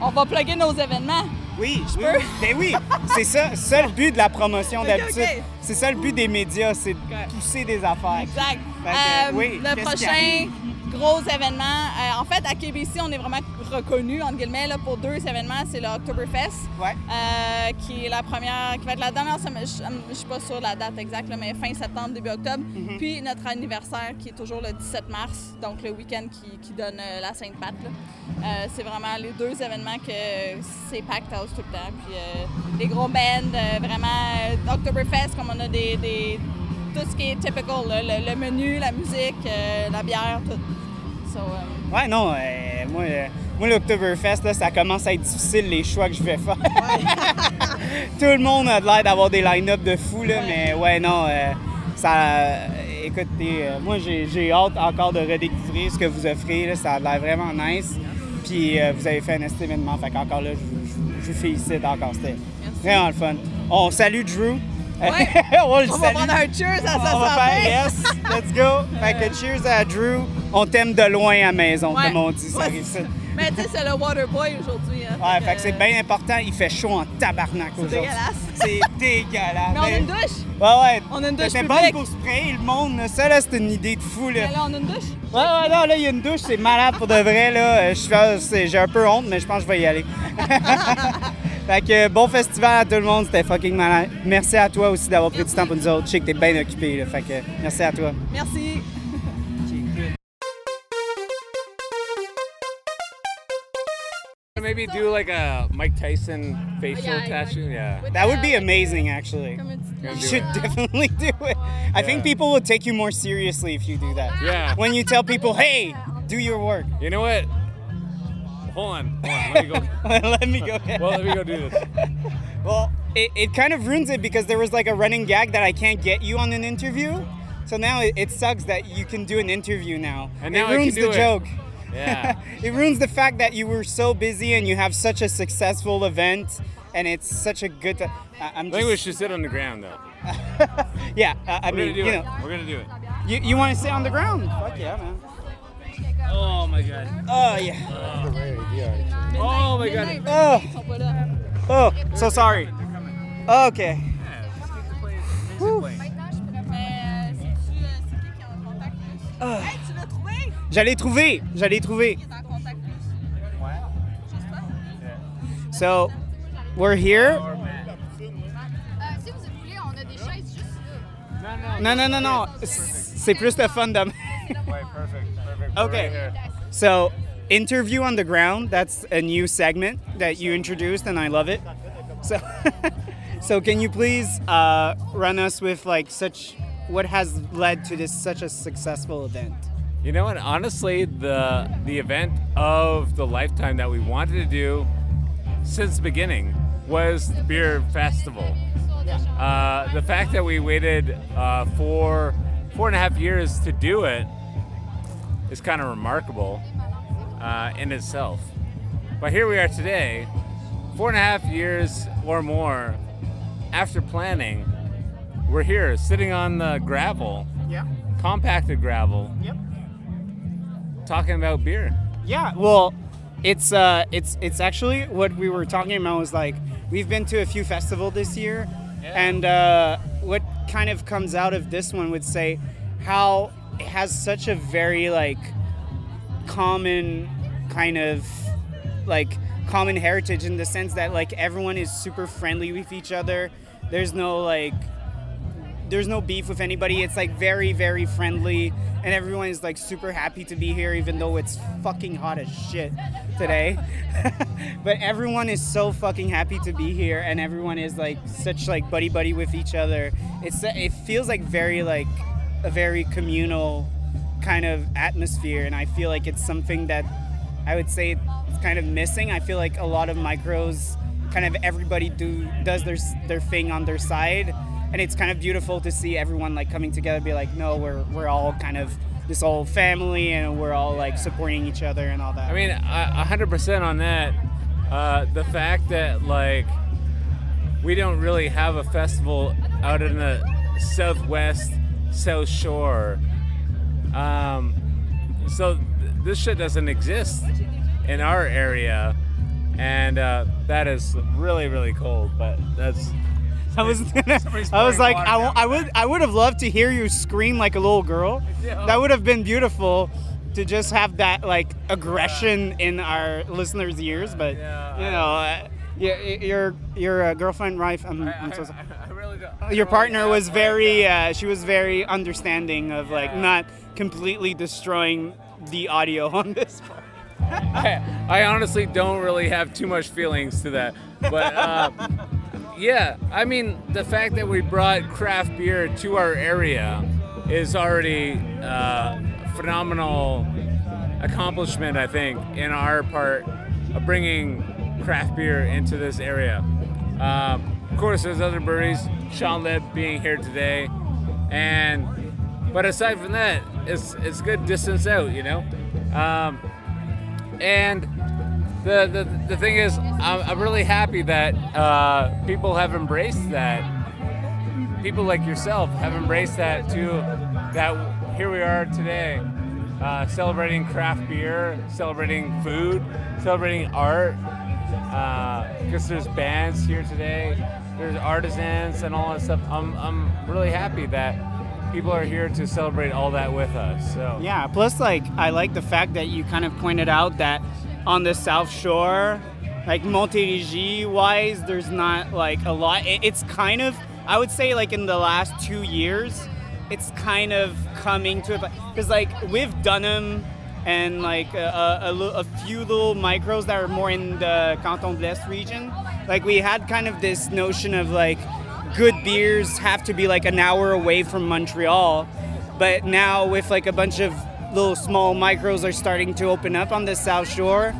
On va plugger nos événements. Oui, je oui, peux. oui. Ben oui, c'est ça, ça le but de la promotion d'habitude. C'est ça le but des médias, c'est de pousser des affaires. Exact. Que, Euh, oui, le prochain? Gros événement, euh, en fait, à KBC, on est vraiment reconnu entre guillemets là, pour deux événements. C'est le Oktoberfest, euh, qui est la première, qui va être la dernière semaine. Je ne suis pas sûre de la date exacte, là, mais fin septembre, début octobre. Mhm. Puis notre anniversaire, qui est toujours le 17 mars, donc le week-end qui, qui donne euh, la Sainte-Pat. c'est vraiment les deux événements que c'est packed house tout le temps. Puis les gros bands, vraiment Oktoberfest, comme on a des, des- tout ce qui est typical, là, le, le menu, la musique, euh, la bière, tout. So, euh, Ouais, non, euh, moi, euh, moi l'Octoberfest, ça commence à être difficile les choix que je vais faire. Tout le monde a l'air d'avoir des line-up de fou, là, mais ouais, non, ça. écoutez, euh, moi, j'ai hâte encore de redécouvrir ce que vous offrez, là, ça a l'air vraiment nice. Puis vous avez fait un événement, fait qu'encore là, je vous félicite encore, c'était vraiment le fun. On salue Drew. on le On va prendre un cheers à sa On va faire yes, let's go. Fait que cheers à Drew. On t'aime de loin à la maison, Ouais. comme on dit, ça Ouais, ça. Mais tu sais, c'est le Waterboy aujourd'hui. Hein, Ouais, fait fait que c'est bien important. Il fait chaud en tabarnak aujourd'hui. dégueulasse. C'est dégueulasse. Mais on a une douche. Ouais, ouais. On a une douche C'était publique. bon pour sprayer le monde. Ça, là, c'est une idée de fou, là. Mais là, on a une douche. Ouais, ouais, non, là, il y a une douche. C'est malade pour de vrai, là. Euh, c'est- J'ai un peu honte, mais je pense que je vais y aller. fait que bon festival à tout le monde. C'était fucking malade. Merci à toi aussi d'avoir pris du temps pour nous autres. Je sais que t'es bien occupé, là. Fait que merci à toi. Merci. Maybe do like a Mike Tyson facial tattoo. Yeah. That would be amazing, actually. You should definitely do it. I think people will take you more seriously if you do that. Yeah. When you tell people, hey, do your work. You know what? Hold on. Hold on. Let me go. let me go. well, let me go do this. Well, it, it kind of ruins it because there was like a running gag that I can't get you on an interview. So now it, it sucks that you can do an interview now. And now it can ruins do the it. joke. Yeah. it ruins the fact that you were so busy and you have such a successful event and it's such a good. I- I'm I think we should sit on the ground though. yeah, uh, I We're mean, gonna do you it. know, We're gonna do it. you, you want to sit on the ground? Fuck yeah, man. Oh my god. Oh yeah. Oh my god. Oh. Oh, so sorry. Okay. Ah. J'allais trouver, j'allais trouver. So, we're here. si vous voulez, on a des chaises juste là. Non, non, non, non. C'est plus le fun de. Wait, perfect. Perfect. Okay. So, interview on the ground. That's a new segment that you introduced, and I love it. So, so can you please uh, run us with like such what has led to this such a successful event? You know what? Honestly, the the event of the lifetime that we wanted to do since the beginning was the beer festival. Uh, the fact that we waited uh, four four and a half years to do it is kind of remarkable uh, in itself. But here we are today, four and a half years or more after planning. We're here, sitting on the gravel, Yeah. compacted gravel, Yep. talking about beer. Yeah, well, it's uh, it's it's actually what we were talking about was like we've been to a few festivals this year, and uh, what kind of comes out of this one would say how has such a very like common kind of like common heritage in the sense that like everyone is super friendly with each other. There's no like there's no beef with anybody. It's like very very friendly and everyone is like super happy to be here even though it's fucking hot as shit today. but everyone is so fucking happy to be here and everyone is like such like buddy buddy with each other. It's it feels like very like a very communal kind of atmosphere and I feel like it's something that I would say it's kind of missing. I feel like a lot of micros kind of everybody do does their their thing on their side and it's kind of beautiful to see everyone like coming together be like no we're we're all kind of this whole family and we're all like supporting each other and all that. I mean, hundred percent on that. Uh, the fact that like we don't really have a festival out in the southwest South Shore, um, so th- this shit doesn't exist in our area, and uh, that is really really cold. But that's I was I was like I, w- I would I would have loved to hear you scream like a little girl. Yeah. That would have been beautiful to just have that like aggression in our listeners' ears. But yeah, you know, uh, yeah, your your uh, girlfriend, Rife. I'm, I'm so sorry. I. Your partner was very uh, she was very understanding of like not completely destroying the audio on this part. I, I honestly don't really have too much feelings to that, but uh, yeah, I mean the fact that we brought craft beer to our area is already uh, a phenomenal accomplishment, I think, in our part of bringing craft beer into this area. Um, of course, there's other breweries, Sean Lib being here today, and but aside from that, it's it's good distance out, you know. Um, and the, the the thing is, I'm, I'm really happy that uh, people have embraced that. People like yourself have embraced that too. That here we are today, uh, celebrating craft beer, celebrating food, celebrating art. Uh, because there's bands here today, there's artisans and all that stuff. I'm I'm really happy that people are here to celebrate all that with us. So Yeah, plus like I like the fact that you kind of pointed out that on the South Shore, like Montérégie wise, there's not like a lot. It's kind of I would say like in the last two years, it's kind of coming to it because like with Dunham and like a, a, a a few little micros that are more in the Canton de l'Est region, like we had kind of this notion of like good beers have to be like an hour away from Montreal. But now with like a bunch of little small micros are starting to open up on the South Shore,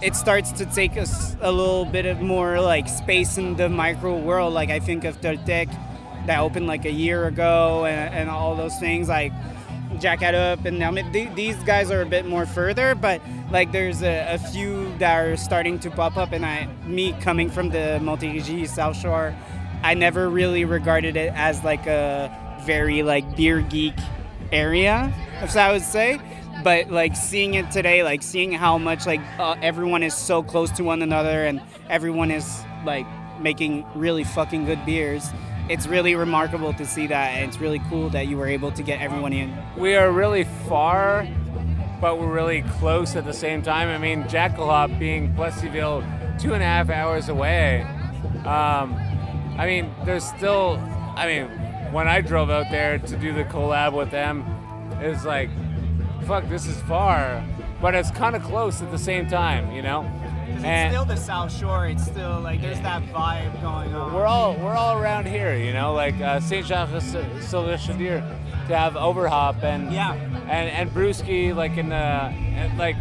it starts to take us a little bit of more like space in the micro world. Like I think of Toltec that opened like a year ago and, and all those things like Jack It Up and mean, th- these guys are a bit more further, but like there's a, a few that are starting to pop up and I me coming from the Montérégie South Shore, I never really regarded it as like a very like beer geek area, if I would say. But like seeing it today, like seeing how much like uh, everyone is so close to one another and everyone is like making really fucking good beers. It's really remarkable to see that, and it's really cool that you were able to get everyone in. we are really far, but we're really close at the same time. I mean, Jackalope being Plessyville, two and a half hours away. Um, I mean, there's still. I mean, when I drove out there to do the collab with them, it's like, fuck, this is far, but it's kind of close at the same time, you know. And- the South Shore. It's still like there's that vibe going on. we're all we're all around here, you know, like uh, Saint Jacques Sylvester to have Overhop and Yeah. and and Brewski like in the and, like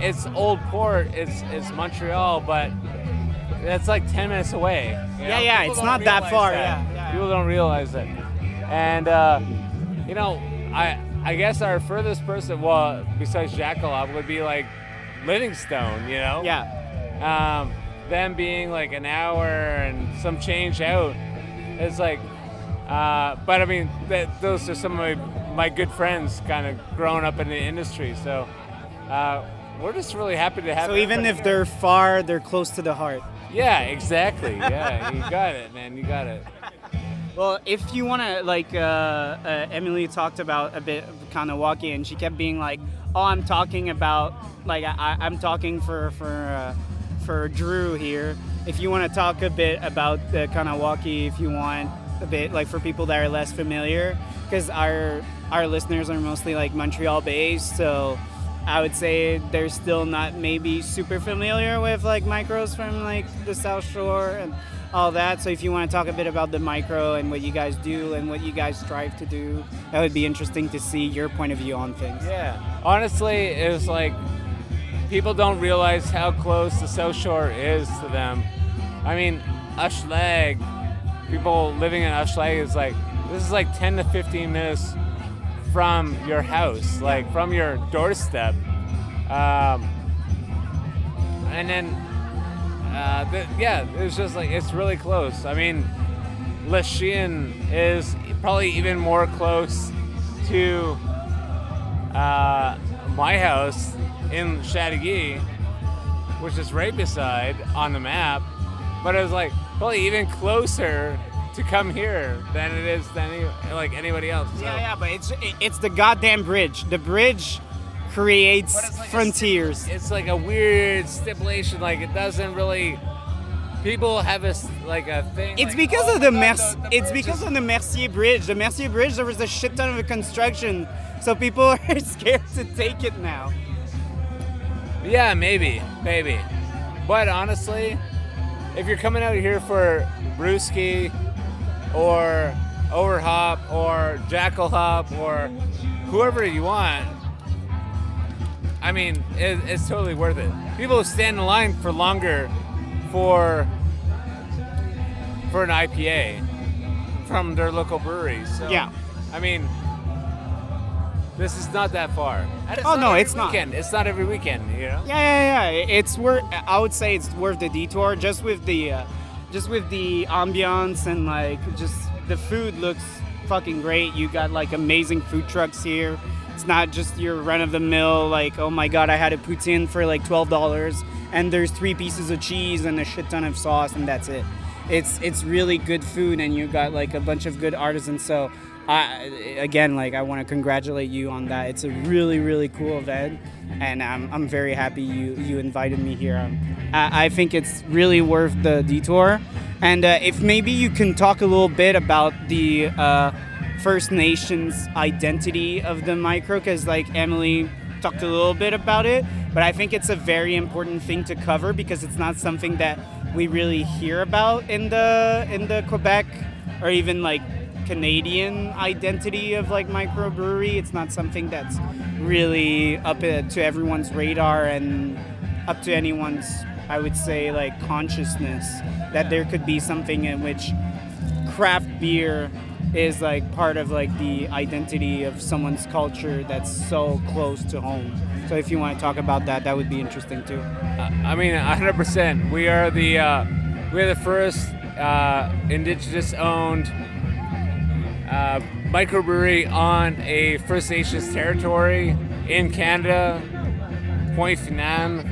it's Old Port, it's it's Montreal, but it's like ten minutes away. you Yeah, know? yeah, People it's don't that far, that. yeah, yeah. people don't realize it, and uh, you know, I I guess our furthest person, well, besides Jackalope, would be like Livingstone, you know. Yeah. Um, them being like an hour and some change out, it's like. Uh, but I mean, that, those are some of my, my good friends, kind of growing up in the industry. So uh, we're just really happy to have. So even if they're far, they're close to the heart. Yeah, exactly. Yeah, you got it, man. You got it. Well, if you want to, like, uh, uh, Emily talked about a bit of Kanawaki, and she kept being like, "Oh, I'm talking about, like, I, I'm talking for for uh, for Drew here. If you want to talk a bit about the Kanawaki, if you want a bit, like, for people that are less familiar, because our our listeners are mostly like Montreal based, so I would say they're still not maybe super familiar with like micros from like the South Shore and all that. So if you want to talk a bit about the micro and what you guys do and what you guys strive to do, that would be interesting to see your point of view on things. Yeah. Honestly, it's like people don't realize how close the South Shore is to them. I mean, Ushlag, people living in Ushlag is like this is like 10 to 15 minutes from your house, like from your doorstep. Um, and then, uh, the, yeah, it's just like it's really close. I mean, Lachine is probably even more close to uh, my house in Chateauguay, which is right beside on the map. But it was like probably even closer to come here than it is than any, like anybody else. So. Yeah, yeah, but it's it's the goddamn bridge. The bridge creates frontiers. It's like a weird stipulation. Like it doesn't really. People have a like a thing. It's like, because oh of the my God, Merc- the- the It's because of the Mercier Bridge. The Mercier Bridge, there was a shit ton of construction, so people are scared to take it now. Yeah, maybe, maybe. But honestly, if you're coming out here for brewski or overhop or jackal hop or whoever you want, I mean, it, it's totally worth it. People stand in line for longer for for an IPA from their local breweries. So, Yeah. I mean, this is not that far. And Oh, no, every it's not. It's not every weekend, you know. Yeah, yeah, yeah. It's worth. I would say it's worth the detour just with the, uh, just with the ambiance and like just the food looks fucking great. You got like amazing food trucks here. It's not just your run of the mill like oh my god I had a poutine for like twelve dollars and there's three pieces of cheese and a shit ton of sauce and that's it. It's it's really good food and you got like a bunch of good artisans. So I again like I want to congratulate you on that. It's a really really cool event and I'm, I'm very happy you you invited me here. Um, I, I think it's really worth the detour. And uh, if maybe you can talk a little bit about the uh, First Nations identity of the micro, because like Emily talked a little bit about it, but I think it's a very important thing to cover because it's not something that we really hear about in the in the Quebec or even like Canadian identity of like microbrewery. It's not something that's really up uh, to everyone's radar and up to anyone's, I would say, like consciousness that there could be something in which craft beer is like part of like the identity of someone's culture that's so close to home. So if you want to talk about that, that would be interesting too. I mean, 100%. We are the uh, we are the first uh, indigenous-owned uh, microbrewery on a First Nations territory in Canada, Point Finan.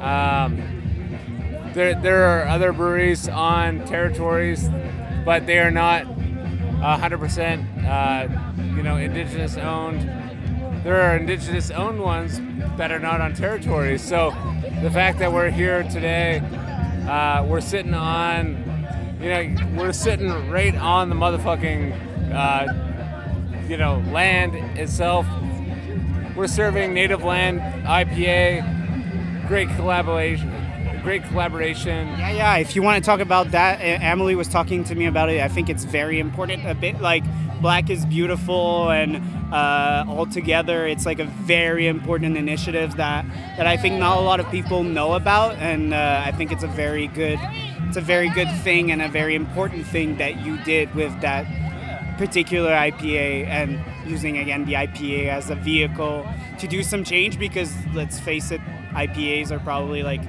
Um, there, there are other breweries on territories, but they are not 100% uh, you know indigenous owned. There are indigenous owned ones that are not on territories. So the fact that we're here today, uh, we're sitting on, you know, we're sitting right on the motherfucking, uh, you know, land itself. We're serving native land IPA. Great collaboration. Great collaboration. Yeah, yeah. If you want to talk about that, Emily was talking to me about it. I think it's very important. A bit like Black is Beautiful and uh, all together, it's like a very important initiative that that I think not a lot of people know about, and uh, I think it's a very good, it's a very good thing and a very important thing that you did with that particular IPA and using again the IPA as a vehicle to do some change because let's face it, IPAs are probably like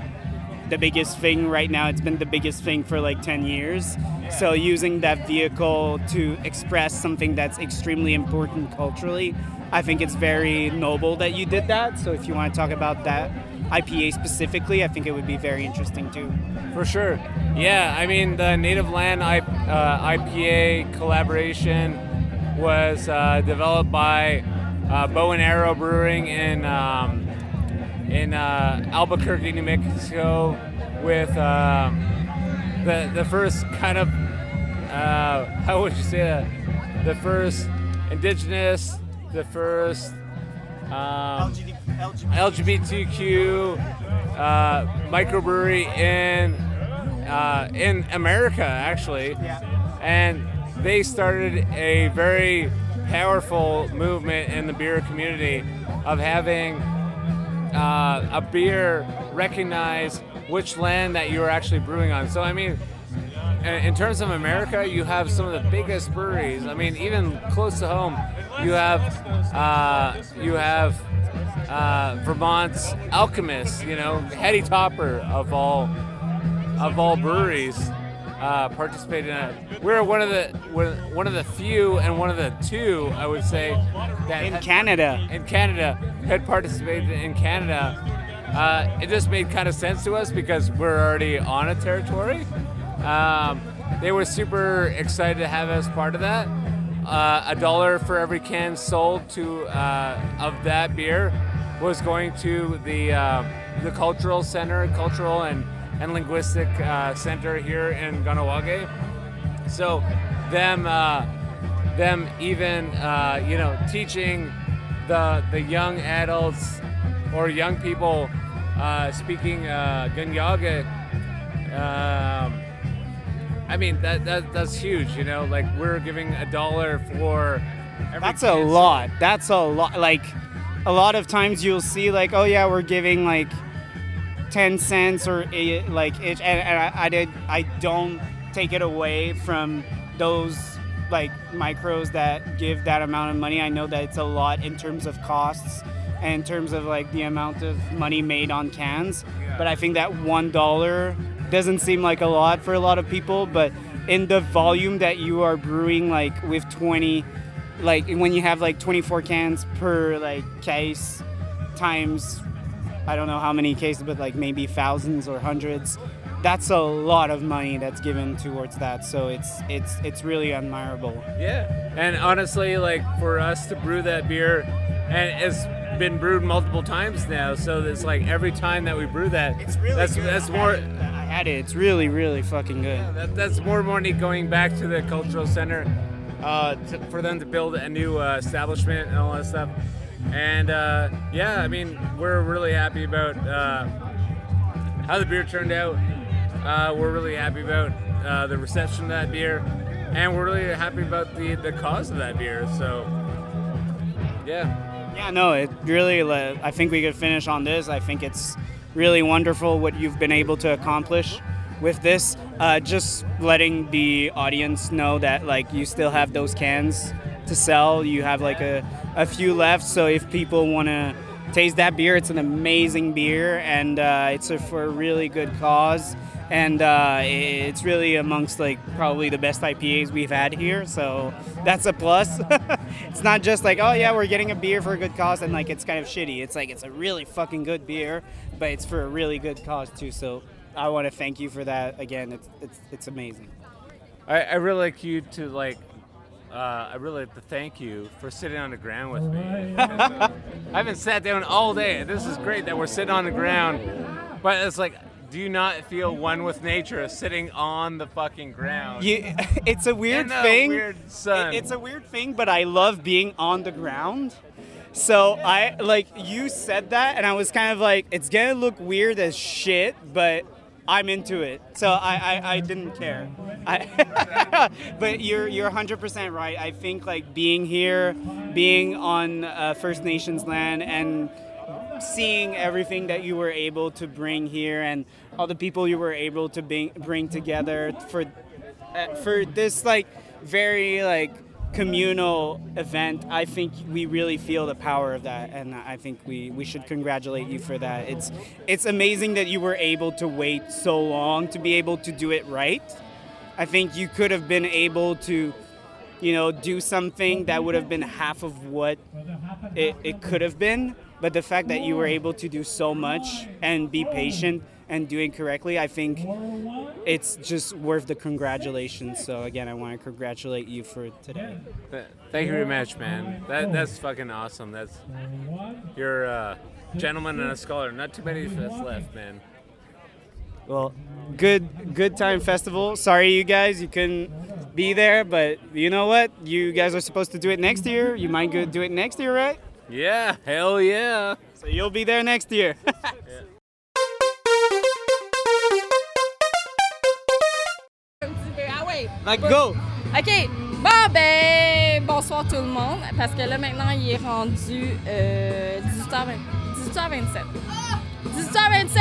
the biggest thing right now. It's been the biggest thing for like 10 years. So using that vehicle to express something that's extremely important culturally, I think it's very noble that you did that. So if you want to talk about that IPA specifically, I think it would be very interesting too. For sure. Yeah, I mean, the Native Land I, uh, IPA collaboration was uh, developed by uh, Bow and Arrow Brewing in, um, in uh, Albuquerque, New Mexico, with um, the, the first kind of, uh, how would you say that? The first indigenous, the first um, LGBTQ uh, microbrewery in uh, in America, actually, and they started a very powerful movement in the beer community of having uh, a beer recognize which land that you're actually brewing on. So I mean. in- terms of America, you have some of the biggest breweries. I mean, even close to home, you have uh, you have uh, Vermont's Alchemist, you know, Hetty Topper of all of all breweries uh, participated in it. We're one of the one of the few and one of the two, I would say, that In had- Canada. in Canada had participated in Canada. Uh, it just made kind of sense to us because we're already on a territory. Um, they were super excited to have us part of that. Uh, a dollar for every can sold to uh, of that beer was going to the uh, the cultural center, cultural and and linguistic uh, center here in Ganawage. So them uh, them even uh, you know teaching the the young adults or young people uh, speaking uh, Ganyaga. Um, I mean that, that that's huge. You know, like we're giving a dollar for. That's a lot. That's a lot. Like, a lot of times you'll see like, oh yeah, we're giving like ten cents or like each, and, and I, I did. I don't take it away from those like micros that give that amount of money. I know that it's a lot in terms of costs and in terms of like the amount of money made on cans. But I think that one dollar doesn't seem like a lot for a lot of people, but in the volume that you are brewing, like with 20, like when you have like 24 cans per like case times, I don't know how many cases, but like maybe thousands or hundreds. That's a lot of money that's given towards that. So it's it's it's really admirable. Yeah. And honestly, like for us to brew that beer, and it's been brewed multiple times now, so it's like every time that we brew that, it's really that's good. that's I more. had it. I had it. It's really really fucking good. That, that's more money going back to the cultural center uh, to, for them to build a new uh, establishment and all that stuff. And uh, yeah, I mean, we're really happy about uh, how the beer turned out. Uh, we're really happy about uh, the reception of that beer, and we're really happy about the, the cause of that beer. So, yeah. Yeah, no, it really. I think we could finish on this. I think it's really wonderful what you've been able to accomplish with this. Uh, just letting the audience know that like you still have those cans to sell. You have like a, a few left. So if people want to taste that beer, it's an amazing beer, and uh, it's a, for a really good cause. And uh, it's really amongst like probably the best IPAs we've had here, so that's a plus. it's not just like oh yeah we're getting a beer for a good cause and like it's kind of shitty. It's like it's a really fucking good beer, but it's for a really good cause too. So I want to thank you for that again. It's it's it's amazing. I, I really like you to like. Uh, I really like to thank you for sitting on the ground with me. I haven't sat down all day. This is great that we're sitting on the ground, but it's like, do you not feel one with nature sitting on the fucking ground? You, it's a weird In the thing. weird sun. It- It's a weird thing, but I love being on the ground. So I like you said that, and I was kind of like, it's gonna look weird as shit, but I'm into it. So I I, I didn't care. I, but you're you're 100% right. I think like being here, being on uh, First Nations land, and seeing everything that you were able to bring here and all the people you were able to bring, bring together for uh, for this like very like communal event, I think we really feel the power of that, and I think we, we should congratulate you for that. It's it's amazing that you were able to wait so long to be able to do it right. I think you could have been able to, you know, do something that would have been half of what it, it could have been. But the fact that you were able to do so much and be patient and doing correctly, I think it's just worth the congratulations. So again, I want to congratulate you for today. Thank you very much, man. That that's fucking awesome. That's you're a gentleman and a scholar. Not too many of us left, man. Well, good good time festival. Sorry you guys you couldn't be there, but you know what? You guys are supposed to do it next year. You might go do it next year, right? Yeah, hell yeah. So you'll be there next year. Like, go. OK. Bon, ben, bonsoir tout le monde. Parce que là, maintenant, il est rendu euh, 18h20 18h27. 18h27,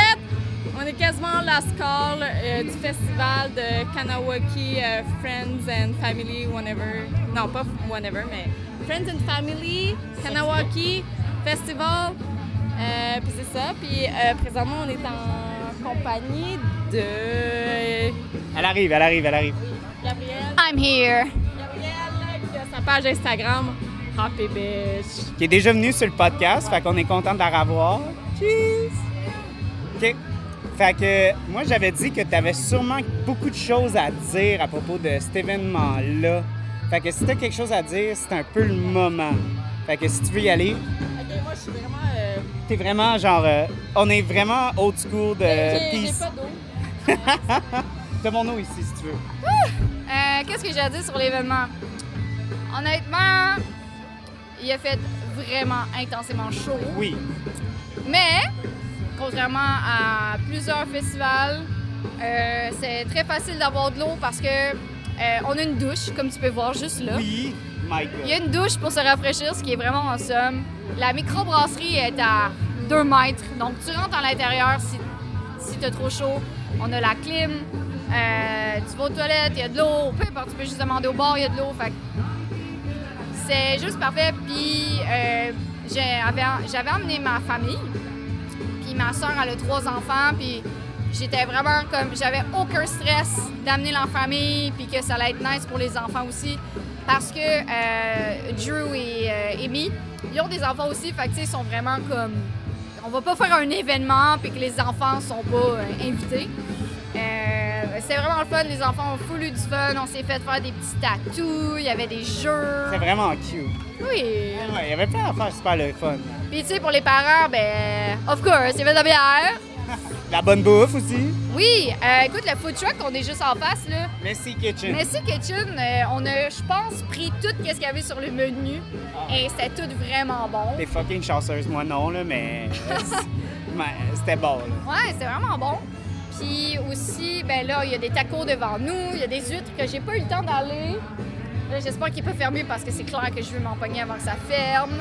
on est quasiment à la scale euh, du festival de Kanawaki euh, Friends and Family, whatever. Non, pas whatever, mais Friends and Family, Kanawaki Festival. Euh, puis c'est ça. Puis euh, présentement, on est en compagnie de Elle arrive, elle arrive, elle arrive. Gabrielle. I'm here. Gabrielle, sa page Instagram, Happy Bitch. Qui est déjà venue sur le podcast, fait qu'on est content de la revoir. Cheers! OK. Fait que moi, j'avais dit que tu avais sûrement beaucoup de choses à dire à propos de cet événement-là. Fait que si tu quelque chose à dire, c'est un peu le moment. Fait que si tu veux y aller, Ok, moi, je suis vraiment. euh, t'es vraiment genre. euh, on est vraiment old school de j'ai- pas d'eau. T'as mon eau ici si tu veux. Euh, Qu'est-ce que j'ai à dire sur l'événement? Honnêtement, il a fait vraiment intensément chaud. Oui. Mais, contrairement à plusieurs festivals, euh, c'est très facile d'avoir de l'eau parce que euh, on a une douche, comme tu peux voir juste là. Oui, my Il y a une douche pour se rafraîchir, ce qui est vraiment en somme. La microbrasserie est à 2 mètres, donc tu rentres à l'intérieur si, si t'as trop chaud. On a la clim, euh, tu vas aux toilettes, il y a de l'eau, peu importe, tu peux juste demander au bar, il y a de l'eau. C'est juste parfait. Puis euh, j'avais amené ma famille, puis ma soeur elle a trois enfants, puis j'étais vraiment comme j'avais aucun stress d'amener la famille, puis que ça allait être nice pour les enfants aussi, parce que euh, Drew et Amy, ils ont des enfants aussi, fait ils sont vraiment comme on va pas faire un événement puis que les enfants sont pas invités. C'était vraiment le fun, les enfants ont full eu du fun, on s'est fait faire des petits tatous, il y avait des jeux. C'est vraiment cute. Oui. Ouais, il y avait plein d'affaires super le fun. Puis tu sais, pour les parents, ben, of course, il y avait de la bière. La bonne bouffe aussi. Oui, euh, écoute, le food truck, on est juste en face, là. Messi Kitchen. Messi Kitchen, euh, on a, je pense, pris tout ce qu'il y avait sur le menu. Et c'était tout vraiment bon. T'es fucking chanceuse, moi non, là, mais. mais c'était bon, là. Ouais, c'était vraiment bon. Puis aussi, ben là, il y a des tacos devant nous, il y a des huîtres que j'ai pas eu le temps d'aller. Là, j'espère qu'il peut fermer parce que c'est clair que je veux m'empoigner avant que ça ferme.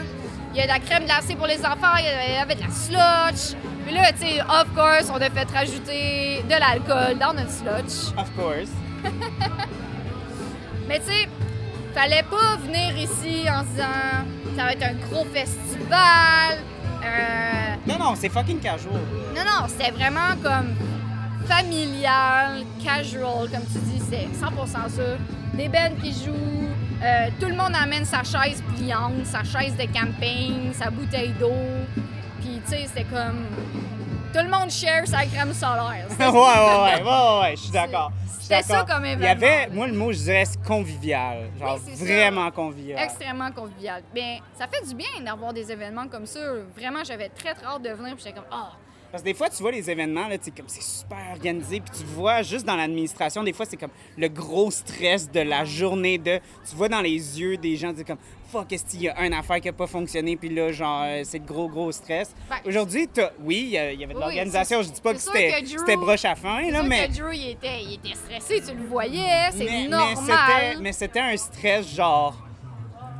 Il y a de la crème glacée pour les enfants, il y avait- il y avait de la slotch. Puis là, tu sais, of course, on a fait rajouter de l'alcool dans notre slotch. Of course. Mais tu sais, fallait pas venir ici en se disant ça va être un gros festival. Euh, Non, non, c'est fucking casual. non, non, c'était vraiment comme familial, casual, comme tu dis, c'est 100% ça. Des bands qui jouent, euh, tout le monde amène sa chaise pliante, sa chaise de camping, sa bouteille d'eau. Puis tu sais, c'était comme. Tout le monde share sa crème solaire. ouais, ouais, ouais, ouais, ouais, je suis d'accord. C'était ça comme Il y événement. avait, moi, le mot, je dirais, convivial. Genre, Oui, c'est ça. vraiment convivial. Extrêmement convivial. Bien, ça fait du bien d'avoir des événements comme ça. Vraiment, j'avais très, très hâte de venir. Puis j'étais comme, ah, Parce que des fois, tu vois les événements, là, comme c'est super organisé, puis tu vois juste dans l'administration, des fois, c'est comme le gros stress de la journée de. Tu vois dans les yeux des gens, sais, comme fuck, est-ce qu'il y a une affaire qui a pas fonctionné, puis là, genre, euh, c'est le gros, gros stress. Ben, Aujourd'hui, oui, il y avait de Oui, l'organisation, c'est- je dis pas que c'est c'était broche à fin, c'est là, sûr mais. que Drew, il était, il était stressé, tu le voyais, c'est normal. Mais c'était un stress, genre.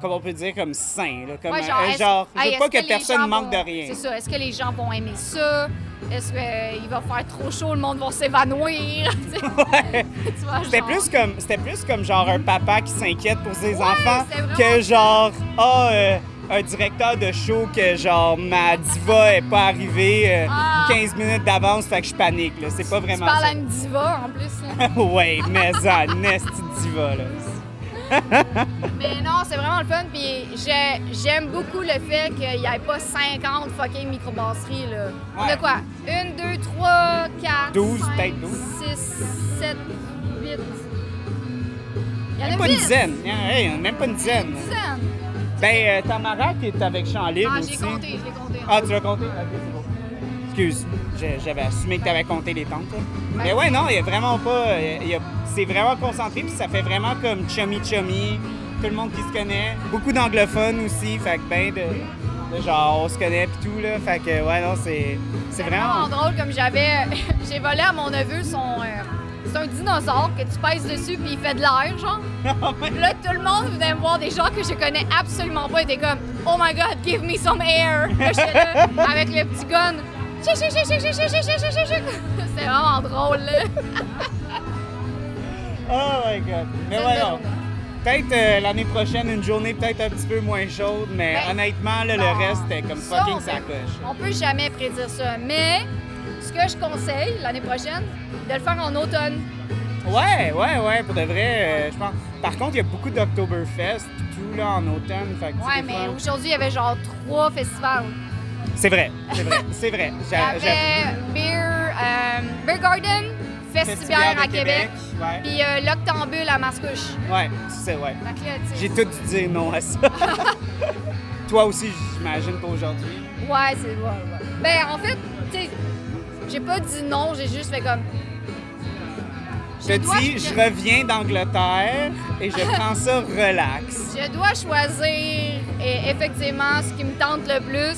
Comme on peut dire, comme sain. Là, comme, Ouais, euh, genre, je veux pas que, les personne manque vont- de rien. C'est ça. Est-ce que les gens vont aimer ça? Est-ce qu'il va faire trop chaud, le monde va s'évanouir? Tu vois, C'était genre- plus comme c'était plus comme genre un papa qui s'inquiète pour ses enfants que genre ah euh, un directeur de show que genre ma diva est pas arrivée euh, Ah. 15 minutes d'avance fait que je panique là, c'est pas Tu vraiment parles ça. à une diva en plus. là. ouais, mais ça nasty diva là. Mais non, c'est vraiment le fun. Puis j'ai- j'aime beaucoup le fait qu'il n'y ait pas 50 fucking microbrasseries. Là. On a Ouais. quoi? 1, 2, 3, 4, 12, 5, peut-être 12. 6, 7, 8. Il y en a Même pas une 8. dizaine, Hey, même pas une dizaine. dizaine. Ben euh, Tamara qui est avec Champ Libre Ah, j'ai compté, je l'ai compté. Ah, tu l'as compté? Ok, c'est bon. Excuse, j'avais assumé que tu avais compté les tentes. là. Mais ouais, non, il y a vraiment pas. C'est vraiment concentré, puis ça fait vraiment comme chummy chummy. Tout le monde qui se connaît. Beaucoup d'anglophones aussi, fait que ben de, de genre on se connaît puis tout là. Fait que ouais, non, c'est c'est vraiment. vraiment drôle comme j'avais. J'ai volé à mon neveu son. euh, c'est un dinosaure que tu pèses dessus puis il fait de l'air, genre. là, tout le monde venait me voir, des gens que je connais absolument pas, étaient comme Oh my god, give me some air. Là, là avec le petit gun. C'est vraiment drôle, là. oh my god. Mais voyons. Peut-être euh, l'année prochaine, une journée peut-être un petit peu moins chaude, mais ben, honnêtement, le reste est comme ça, fucking sacoche. On peut jamais prédire ça, mais ce que je conseille l'année prochaine, de le faire en automne. Ouais, ouais, ouais, pour de vrai, euh, je pense. Par contre, il y a beaucoup d'Octoberfest, tout là en automne. Fait ouais, mais aujourd'hui, il y avait genre trois festivals. C'est vrai, c'est vrai, c'est vrai. Il y J'a- avait j'avoue. Beer, euh, Beer Garden, Festibière à Québec, Québec, ouais. puis euh, l'Octambule à Mascouche. Ouais, ouais. Tu sais- J'ai tout dû dire non à ça. Toi aussi, j'imagine pas aujourd'hui. Ouais, c'est ouais, ouais. Ben, en fait, tu sais, j'ai pas dit non, j'ai juste fait comme. Je te dois- dis, je reviens d'Angleterre et je prends ça relax. Je dois choisir et effectivement ce qui me tente le plus.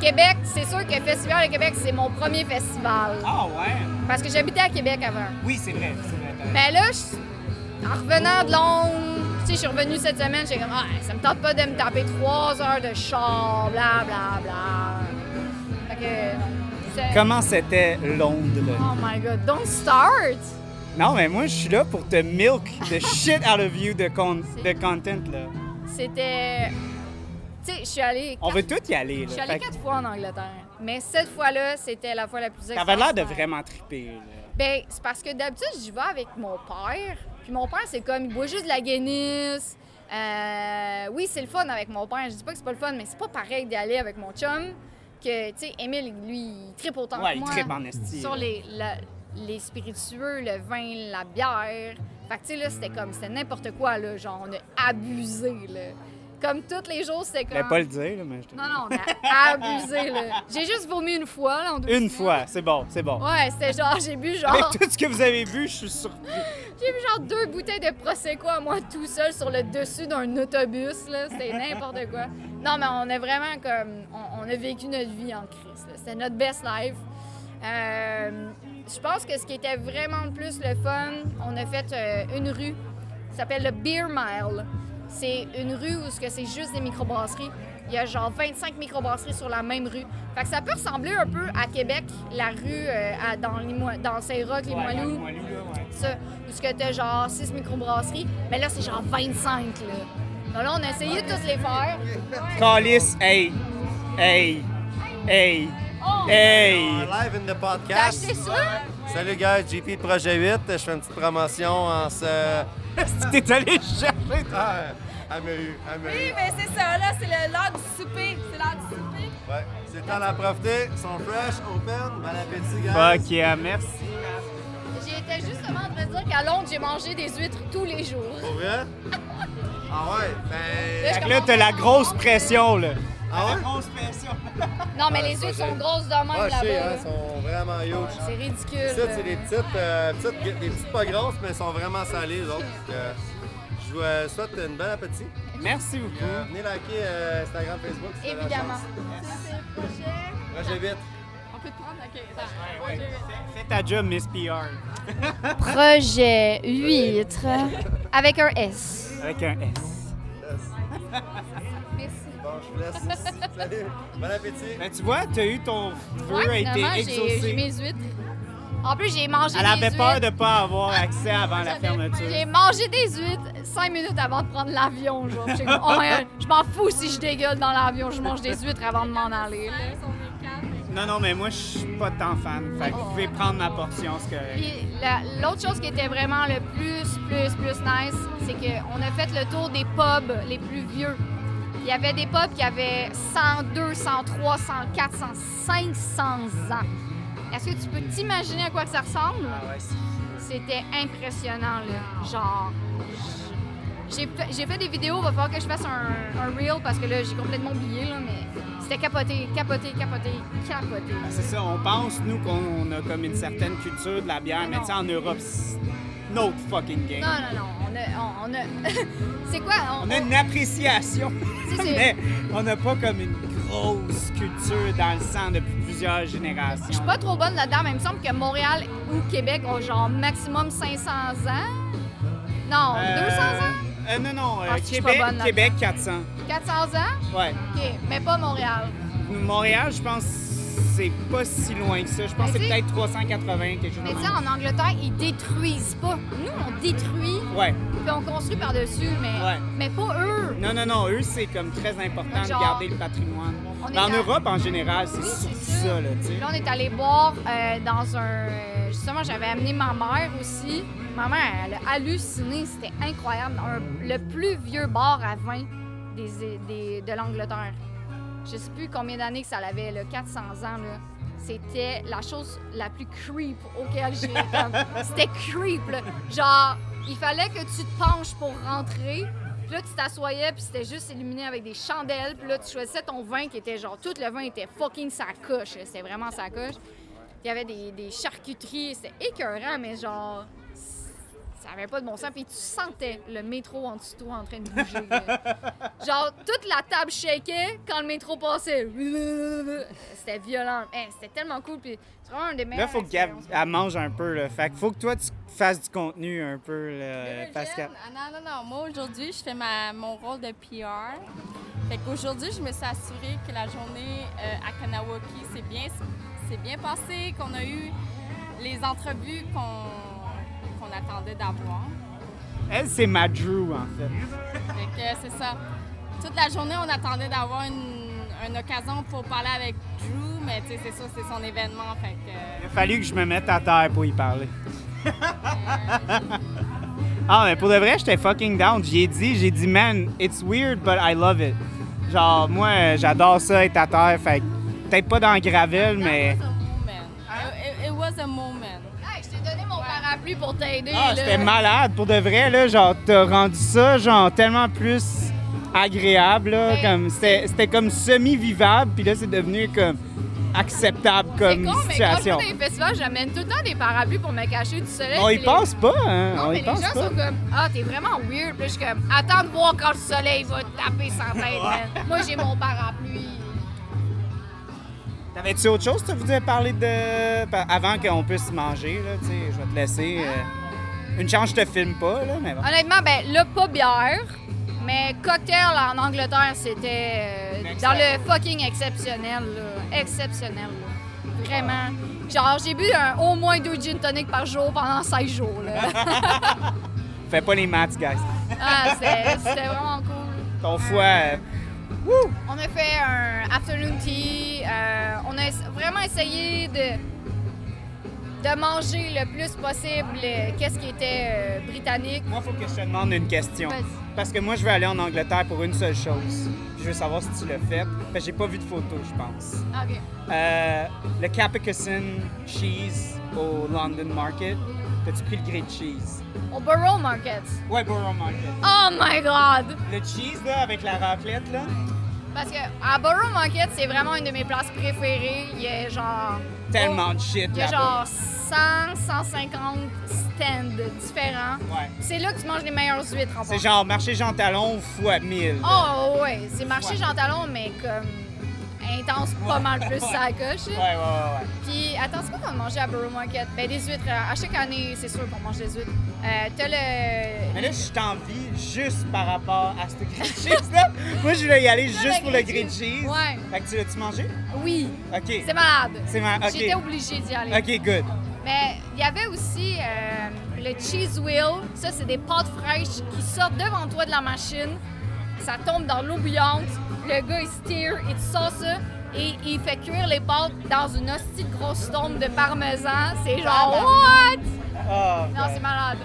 Québec, c'est sûr que Festival de Québec, c'est mon premier festival. Ah ouais? Parce que j'habitais à Québec avant. Oui, c'est vrai, vrai. Ben là, je- en revenant de Londres, tu sais, je suis revenue cette semaine, j'ai comme, ah, ça me tente pas de me taper trois heures de char, bla bla bla. Fait que. c'est- Comment c'était Londres? Oh my god, don't start! Non, mais moi, je suis là pour te milk the shit out of you de, con- de content, là. C'était. Tu sais, je suis allée. On veut tous y aller, Je suis allée Fait quatre fois en Angleterre. Mais cette fois-là, c'était la fois la plus T'avais l'air de extraordinaire. vraiment triper. Ben, c'est parce que d'habitude, j'y vais avec mon père. Puis mon père, c'est comme, il boit juste de la Guinness. Euh, oui, c'est le fun avec mon père. Je dis pas que c'est pas le fun, mais c'est pas pareil d'y aller avec mon chum. Que, tu sais, Émile, lui, il tripe autant Ouais, que il moi. trippe en esti, Sur les, la- les spiritueux, le vin, la bière. Fait que, tu sais, là, c'était comme, c'était n'importe quoi, là. Genre, on a abusé, là. Comme tous les jours, c'était comme... voulais pas le dire, là, mais je te Non, non, on a abusé, là. J'ai juste vomi une fois, là, en Une fois, c'est bon, c'est bon. Ouais, c'était genre, j'ai bu genre... Avec tout ce que vous avez vu, je suis surpris. J'ai vu genre deux bouteilles de Prosecco à moi tout seul sur le dessus d'un autobus, là. C'était n'importe quoi. Non, mais on a vraiment comme... On, on a vécu notre vie en crise, là. C'était notre best life. Euh, je pense que ce qui était vraiment le plus le fun, on a fait euh, une rue qui s'appelle le Beer Mile. C'est une rue où ce que c'est juste des microbrasseries. Il y a genre 25 microbrasseries sur la même rue. Fait que ça peut ressembler un peu à Québec, la rue euh, à- dans, Limo- dans Saint-Roch, les Ouais, Moilous. dans Limoilou, là, ouais. Ça, où ce que t'as genre 6 microbrasseries. Mais là, c'est genre 25, là. Donc là, on a essayé de tous les faire. Calice, hey, hey, hey, hey. Live in the T'as podcast. acheté ça? Salut guys, JP de Projet 8. Je fais une petite promotion en ce. T'es allé chercher. Ah, elle m'a eu, elle m'a eu. Oui, mais c'est ça, là, c'est le- l'heure du souper. C'est l'heure du souper. Ouais, c'est temps d'en profiter. Ils sont fresh, open. Bon appétit, guys. Fuck yeah, merci. J'étais justement en train de dire qu'à Londres, j'ai mangé des huîtres tous les jours. Pour vrai? Ah ouais, ben. Là, t'as la grosse pression, là. Ah ouais? grosse pression. Non, mais les huîtres sont grosses de même Ah, je sais, là-bas. hein, sont vraiment huge. C'est ridicule. C'est des petites, euh, petites, des petites pas grosses, mais elles sont vraiment salées, les autres. Donc, euh, je vous euh, souhaite une bonne appétit. Merci beaucoup. Euh, venez liker euh, Instagram, Facebook. si Évidemment. Projet 8. On peut te prendre, ok. Fais ta job, Miss PR. Projet huître avec un S. Avec un S. Merci. Bon, je vous laisse. Salut. Bon appétit. Ben, tu vois, t'as eu ton vœu Ouais, a été finalement, j'ai exaucé. mes huîtres. En plus, j'ai mangé Elle des avait huîtres. peur de pas avoir accès avant la fermeture. J'ai mangé des huîtres cinq minutes avant de prendre l'avion. genre. Oh, je m'en fous si je dégueule dans l'avion. Je mange des huîtres avant de m'en aller. là. Non, non, mais moi, je suis pas tant fan. Fait que vous pouvez prendre ma portion. Puis la- l'autre chose qui était vraiment le plus, plus, plus nice, c'est qu'on a fait le tour des pubs les plus vieux. Il y avait des pubs qui avaient 102, 103, 104, 105, 500 ans. Est-ce que tu peux t'imaginer à quoi que ça ressemble? C'était impressionnant, là. Genre, j'ai fait, des vidéos, il va falloir que je fasse un, un reel parce que là, j'ai complètement oublié, là, mais c'était capoté, capoté, capoté, capoté. Ben, C'est ça, on pense, nous, qu'on a comme une certaine culture de la bière, mais tu sais, en Europe, notre fucking game. Non, non, non, on a... On, on a... c'est quoi? On a une appréciation, mais on n'a pas comme une grosse culture dans le sang depuis plusieurs Je générations. suis pas trop bonne là-dedans, mais il me semble que Montréal ou Québec ont genre maximum 500 ans. Non, Euh, 200 ans? euh, non, non, euh, Ah, je Québec. Québec 400. 400 ans? Ouais. OK, mais pas Montréal. Montréal, je pense c'est pas si loin que ça. Je pense que c'est peut-être 380, quelque chose Mais tu sais, en Angleterre, ils détruisent pas. Nous, on détruit, Ouais. puis on construit par-dessus, mais, Ouais. mais pas eux. Non, non, non, eux, c'est comme très important Genre, de garder le patrimoine. Mais en à- Europe, en général, c'est surtout ça, là, tu sais. Là, on est allé boire euh, dans un. euh, Justement, j'avais amené ma mère aussi. Ma mère, elle a halluciné. C'était incroyable. Un- le plus vieux bar à vin des, des- de l'Angleterre. Je sais plus combien d'années que ça avait, là, 400 ans. là. C'était la chose la plus creep auquel j'ai. C'était creep, là. Genre, il fallait que tu te penches pour rentrer. Puis là, tu t'assoyais, puis c'était juste illuminé avec des chandelles. Puis là, tu choisissais ton vin qui était genre. Tout le vin était fucking sa coche. là. C'était vraiment sa coche. Il y avait des, des charcuteries. C'était écœurant, mais genre. Ça avait pas de bon sens. Puis tu sentais le métro en dessous de toi en train de bouger. là. Genre, toute la table shakeait quand le métro passait. C'était violent. Hey, C'était tellement cool. Puis c'est vraiment un des Là, meilleurs. faut qu'elle elle mange un peu, là. Fait que faut que toi, tu fasses du contenu un peu, là, Pascal. Ah non, non, non. Moi, aujourd'hui, je fais ma, mon rôle de PR. Fait qu'aujourd'hui, je me suis assurée que la journée euh, à Kanawaki s'est bien, s'est bien passée, qu'on a eu les entrevues qu'on qu'on attendait d'avoir. Elle, c'est ma Drew, en fait. Euh, c'est ça. Toute la journée, on attendait d'avoir une, une occasion pour parler avec Drew, mais c'est ça, c'est son événement. Fait que, euh, Il a fallu que je me mette à terre pour y parler. ah, mais pour de vrai, j'étais fucking down. J'ai dit, j'ai dit, man, it's weird, but I love it. Genre, moi, j'adore ça, être à terre. Fait peut-être pas dans le gravel, mais. it, it was a moment. Hey, je t'ai donné pour t'aider. Ah, c'était malade. Pour de vrai, là, genre, t'as rendu ça, genre, tellement plus agréable, là. Comme, c'était, comme semi-vivable, puis là, c'est devenu comme acceptable comme con, mais quand je situation. festivals, j'amène tout le temps des parapluies pour me cacher du soleil. On y les- pense pas, hein? Non, On mais y les pense gens pas. sont comme Ah, t'es vraiment weird. Puis là, je suis comme Attends de voir quand le soleil va te taper sans tête, man. Moi, j'ai mon parapluie. T'avais-tu autre chose? Que tu voulais parler de. Avant qu'on puisse manger, là, tu sais, je vais te laisser. euh, Une chance, je te filme pas, là, mais bon. Honnêtement, ben là, pas bière, mais cocktail en Angleterre, c'était euh, dans le fucking exceptionnel, là. Exceptionnel, là. Vraiment. Genre, j'ai bu un- au moins deux gin tonic par jour pendant 16 jours, là. Fais pas les maths, guys. ah, c'était vraiment cool. Ton foie. euh, On a fait un afternoon tea. euh, on a vraiment essayé de, de manger le plus possible euh, qu'est-ce qui était euh, britannique. Moi, faut que je te demande une question. Parce que moi, je vais aller en Angleterre pour une seule chose. Je veux savoir si tu l'as fait. Parce que j'ai pas vu de photo, je pense. Ah, OK. Le Capicusson cheese au London Market. T'as-tu pris le grilled cheese? Au Borough Market. Ouais, Borough Market. Oh my God! Le cheese, là, avec la raclette, là? Parce que à Borough Market, c'est vraiment une de mes places préférées. Il y a genre. Tellement de shit Il y a genre 100, 150 stands différents. Ouais. C'est là que tu manges les meilleures huîtres en C'est genre marché Jean Talon fois 1000. là. Oh ouais, c'est marché Jean Talon, mais comme intense, pas mal plus ça coche. Ouais, ouais, ouais. ouais. Puis, attends, c'est quoi qu'on mangeait à Borough Market? Ben, des huîtres. À chaque année, c'est sûr qu'on mange des huîtres. Euh, T'as le. Mais là, je t'envie juste par rapport à ce grilled cheese là. Moi, je voulais y aller juste le pour le grilled cheese. Ouais. Fait que tu l'as-tu mangé? Oui. OK. C'est malade. C'est malade. J'étais obligée d'y aller. OK, good. Mais il y avait aussi euh, le cheese wheel. Ça, c'est des pâtes fraîches qui sortent devant toi de la machine. Ça tombe dans l'eau bouillante. Le gars, il steer et tu sors ça. Et il fait cuire les pâtes dans une hostie de grosse tombe de parmesan. C'est genre, what? Ah, Non, c'est malade.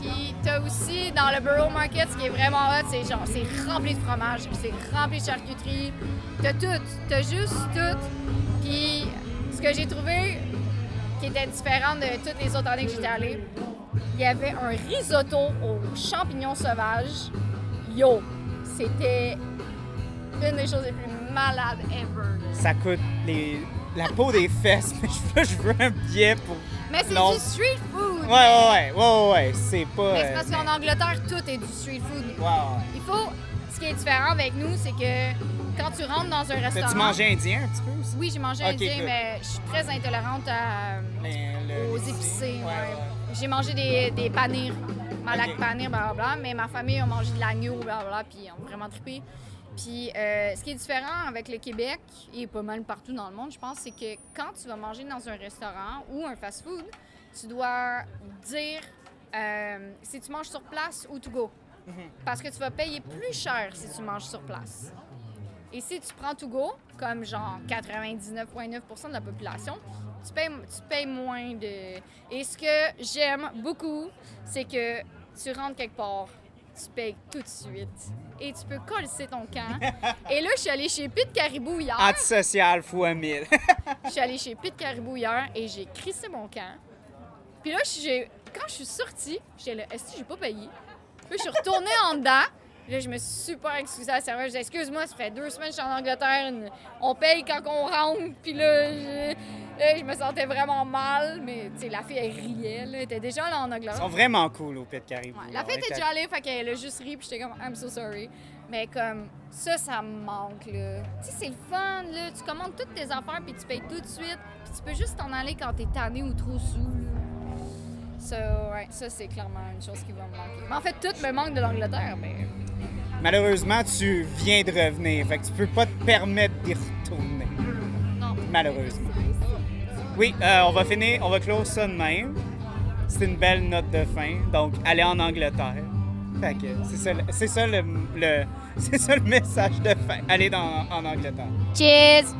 Puis t'as aussi dans le Borough Market, ce qui est vraiment hot, c'est genre, c'est rempli de fromage, puis c'est rempli de charcuterie. T'as tout, t'as juste tout. Puis ce que j'ai trouvé qui était différent de toutes les autres années que j'étais allée, il y avait un risotto aux champignons sauvages. Yo, c'était une des choses les plus malades ever. Ça coûte les... la peau des fesses, mais je veux, je veux un billet pour. Mais c'est du street food. Ouais, ouais, ouais, ouais, ouais. C'est pas. Mais c'est euh, parce qu'en Angleterre, tout est du street food. Ouais, ouais. Il faut. Ce qui est différent avec nous, c'est que quand tu rentres dans un restaurant. T'as-tu mangé indien un petit peu aussi? Oui, j'ai mangé indien, good. mais je suis très intolérante à- le- aux épicés. ouais. J'ai mangé des, des panirs, malak Ok. panir, blablabla, mais ma famille a mangé de l'agneau, blablabla, puis ils ont vraiment trippé. Puis euh, ce qui est différent avec le Québec, et pas mal partout dans le monde, je pense, c'est que quand tu vas manger dans un restaurant ou un fast-food, tu dois dire euh, si tu manges sur place ou to go. Parce que tu vas payer plus cher si tu manges sur place. Et si tu prends to go, comme genre 99,9% de la population, tu payes, tu payes moins de. Et ce que j'aime beaucoup, c'est que tu rentres quelque part, tu payes tout de suite. Et tu peux coller ton camp. Et là, je suis allée chez Pete Caribou hier. Antisocial fois 1000. Je suis allée chez Pete Caribou hier et j'ai crissé mon camp. Puis là, quand je suis sortie, j'étais là, est-ce que j'ai pas payé? Puis je suis retournée en dedans. Là, je me suis super excusée à la serveuse. J'ai excuse-moi, ça fait deux semaines que je suis en Angleterre. On paye quand on rentre. Puis là, je, là, je me sentais vraiment mal. Mais, tu sais, la fille, elle riait. Là. Elle était déjà là en Ils Angleterre. sont vraiment cool au Pit Caribou. La fille était déjà allée, fait qu'elle a juste ri, puis j'étais comme, I'm so sorry. Mais comme, ça, ça me manque, là. Tu sais, c'est le fun, là. Tu commandes toutes tes affaires, puis tu payes tout de suite, puis tu peux juste t'en aller quand t'es tanné ou trop là. Ça, ouais, ça, c'est clairement une chose qui va me manquer. Mais en fait, tout me manque de l'Angleterre, mais... Malheureusement, tu viens de revenir, fait que tu peux pas te permettre d'y retourner. Non. Malheureusement. Oui, euh, on va finir, on va clore ça de même. C'est une belle note de fin. Donc, aller en Angleterre. Fait que c'est ça, le- ça le, le- c'est ça le message de fin. Aller dans, en Angleterre. Cheers!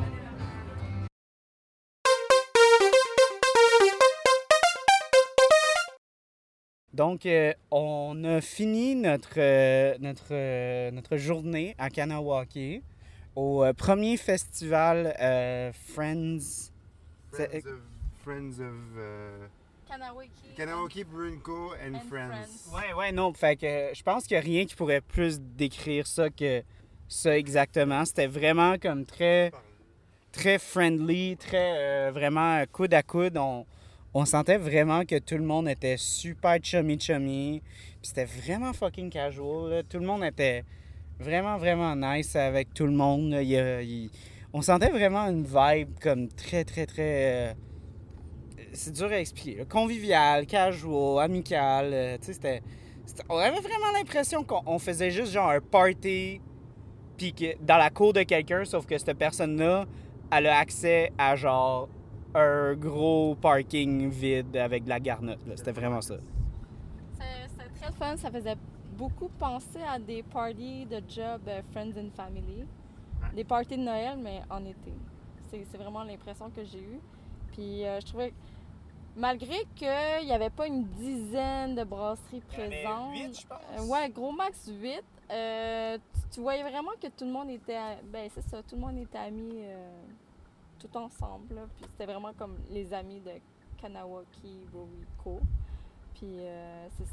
Donc, euh, on a fini notre, euh, notre, euh, notre journée à Kanawake au premier festival Friends. Friends of, Friends of uh, Kanawaki. Kanawaki Co. and, And friends. Friends. Ouais, ouais, non. Fait que euh, je pense qu'il n'y a rien qui pourrait plus décrire ça que ça exactement. C'était vraiment comme très, très friendly, très euh, vraiment coude à coude. On, on sentait vraiment que tout le monde était super chummy chummy. Puis c'était vraiment fucking casual. là. Tout le monde était vraiment, vraiment nice avec tout le monde. Il y a- il- on sentait vraiment une vibe comme très, très, très. euh, c'est dur à expliquer. Convivial, casual, amical. euh, tu On avait vraiment l'impression qu'on on faisait juste genre un party puis dans la cour de quelqu'un, sauf que cette personne-là, elle a accès à genre un gros parking vide avec de la garnotte. là. C'était vraiment ça. C'était très fun. Ça faisait beaucoup penser à des parties de job euh, Friends and Family. Des parties de Noël, mais en été. C'est vraiment l'impression que j'ai eue. Puis euh, je trouvais, que malgré qu'il n'y avait pas une dizaine de brasseries présentes. euh, ouais, gros max 8. euh, tu, tu voyais vraiment que tout le monde était. Ben, c'est ça, tout le monde était amis euh, tout ensemble. là. Puis c'était vraiment comme les amis de Kanawaki, Bowie Co. Puis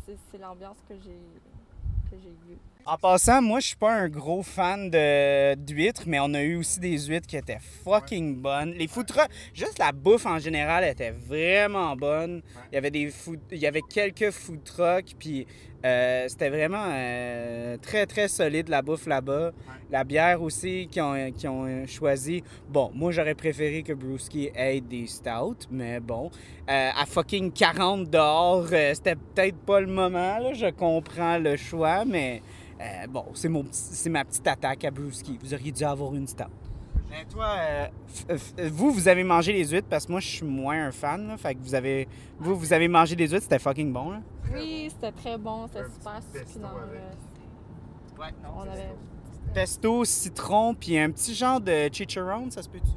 c'est- l'ambiance que j'ai vue. En passant, moi, je suis pas un gros fan d'huîtres, mais on a eu aussi des huîtres qui étaient fucking bonnes. Les food trucks, juste la bouffe en général était vraiment bonne. Il y avait des food- il y avait quelques food trucks, puis euh, c'était vraiment euh, très très solide la bouffe là-bas. La bière aussi qu'ils ont, ont choisi. Bon, moi j'aurais préféré que Brewski ait des stouts, mais bon, euh, à fucking 40 dehors, euh, c'était peut-être pas le moment. Là. Je comprends le choix, mais euh, bon, c'est mon c'est ma petite attaque à Brewski. Vous auriez dû avoir une stout. Mais toi, euh, f- vous, vous avez mangé les huîtres parce que moi, je suis moins un fan. Là, fait que vous avez, vous, vous avez mangé des huîtres, c'était fucking bon. Là. Oui, c'était très bon, c'était super succulent. Ouais, On avait... Pesto, citron, puis un petit genre de chicharron, ça se peut-tu?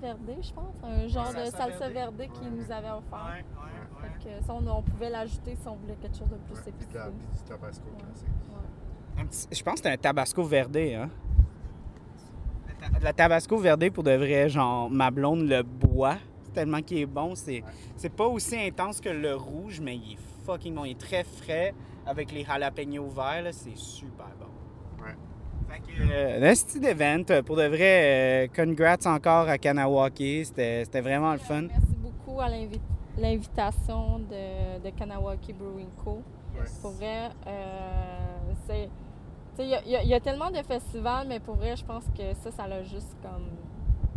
Salsa verde, je pense. Un genre de Salsa verde. verde qu'ils nous avaient offert. Fait que ça, on, on pouvait l'ajouter si on voulait quelque chose de plus épicé. Puis du tabasco classique. Un petit- je pense que c'est un tabasco verdé, hein? La tabasco verdé, pour de vrai, genre, ma blonde le boit tellement qu'il est bon. C'est c'est pas aussi intense que le rouge, mais il est fucking bon. Il est très frais avec les jalapenos verts, c'est super bon. Euh, un style event, pour de vrai, euh, congrats encore à Kanawaki. C'était vraiment le fun. Merci beaucoup à l'invi- l'invitation de, de Kanawaki Brewing Co. Pour vrai, euh, Il y, a- y y tellement de festivals, mais pour vrai, je pense que ça, ça l'a juste comme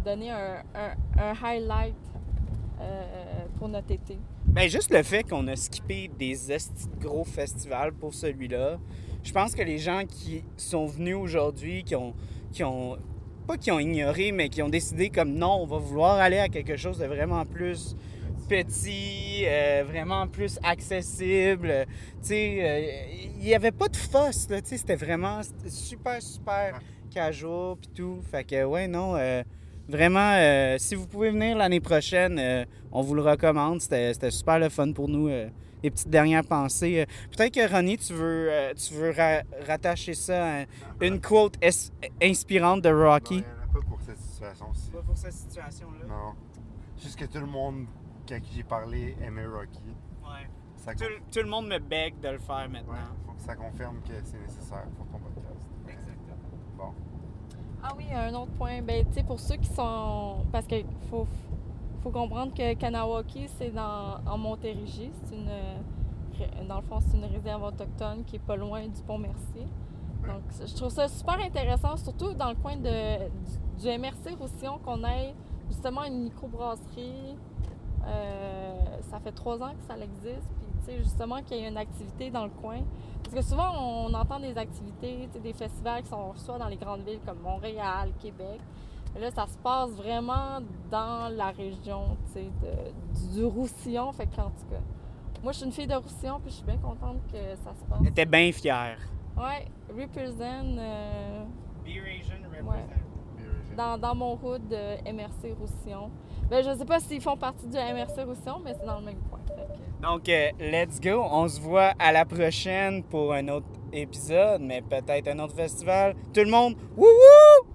donné un, un- un highlight euh, pour notre été. Ben, juste le fait qu'on a skippé des gros festivals pour celui-là, je pense que les gens qui sont venus aujourd'hui, qui ont, qui ont, pas qui ont ignoré, mais qui ont décidé comme non, on va vouloir aller à quelque chose de vraiment plus petit, euh, vraiment plus accessible. Tu sais, euh, il n'y avait pas de fuss, là, tu sais, c'était vraiment super, super casual puis tout. Fait que, ouais, non, euh, vraiment, euh, si vous pouvez venir l'année prochaine, euh, on vous le recommande. C'était c'était super le fun pour nous. Petites dernières pensées. Euh, Peut-être que Ronnie, tu veux, euh, tu veux ra- rattacher ça à une quote es- inspirante de Rocky. Il n'y en a pas pour cette situation-ci. Pas pour cette situation-là. Non. Juste que tout le monde, quand j'ai parlé, aimait Rocky. Ouais. Ça, Tout, le- tout le monde me bègue de le faire maintenant. faut que ça confirme que c'est nécessaire pour ton podcast. Exactement. Bon. Ah oui, un autre point, ben, tu sais, pour ceux qui sont. Parce qu'il faut, faut comprendre que Kanawaki, c'est dans, en Montérégie. C'est une. ré- Dans le fond, c'est une réserve autochtone qui est pas loin du Pont-Mercier. Donc, je trouve ça super intéressant, surtout dans le coin de, du, du MRC Roussillon, qu'on ait justement une microbrasserie. Euh, ça fait trois ans que ça existe. Puis, tu sais, justement, qu'il y ait une activité dans le coin. Parce que souvent, on entend des activités, des festivals qui sont soit dans les grandes villes comme Montréal, Québec. Mais là, ça se passe vraiment dans la région, tu sais, de- du Roussillon. Fait qu'en tout cas, moi, je suis une fille de Roussillon, puis je suis bien contente que ça se passe. J'étais bien fier. Ouais, represent. euh, Beer Asian ouais. Dans, dans mon hood de MRC Roussillon. Ben, je sais pas s'ils font partie du MRC Roussillon, mais c'est dans le même coin. Fait que- Donc, euh, let's go. On se voit à la prochaine pour un autre épisode, mais peut-être un autre festival. Tout le monde, wouhou!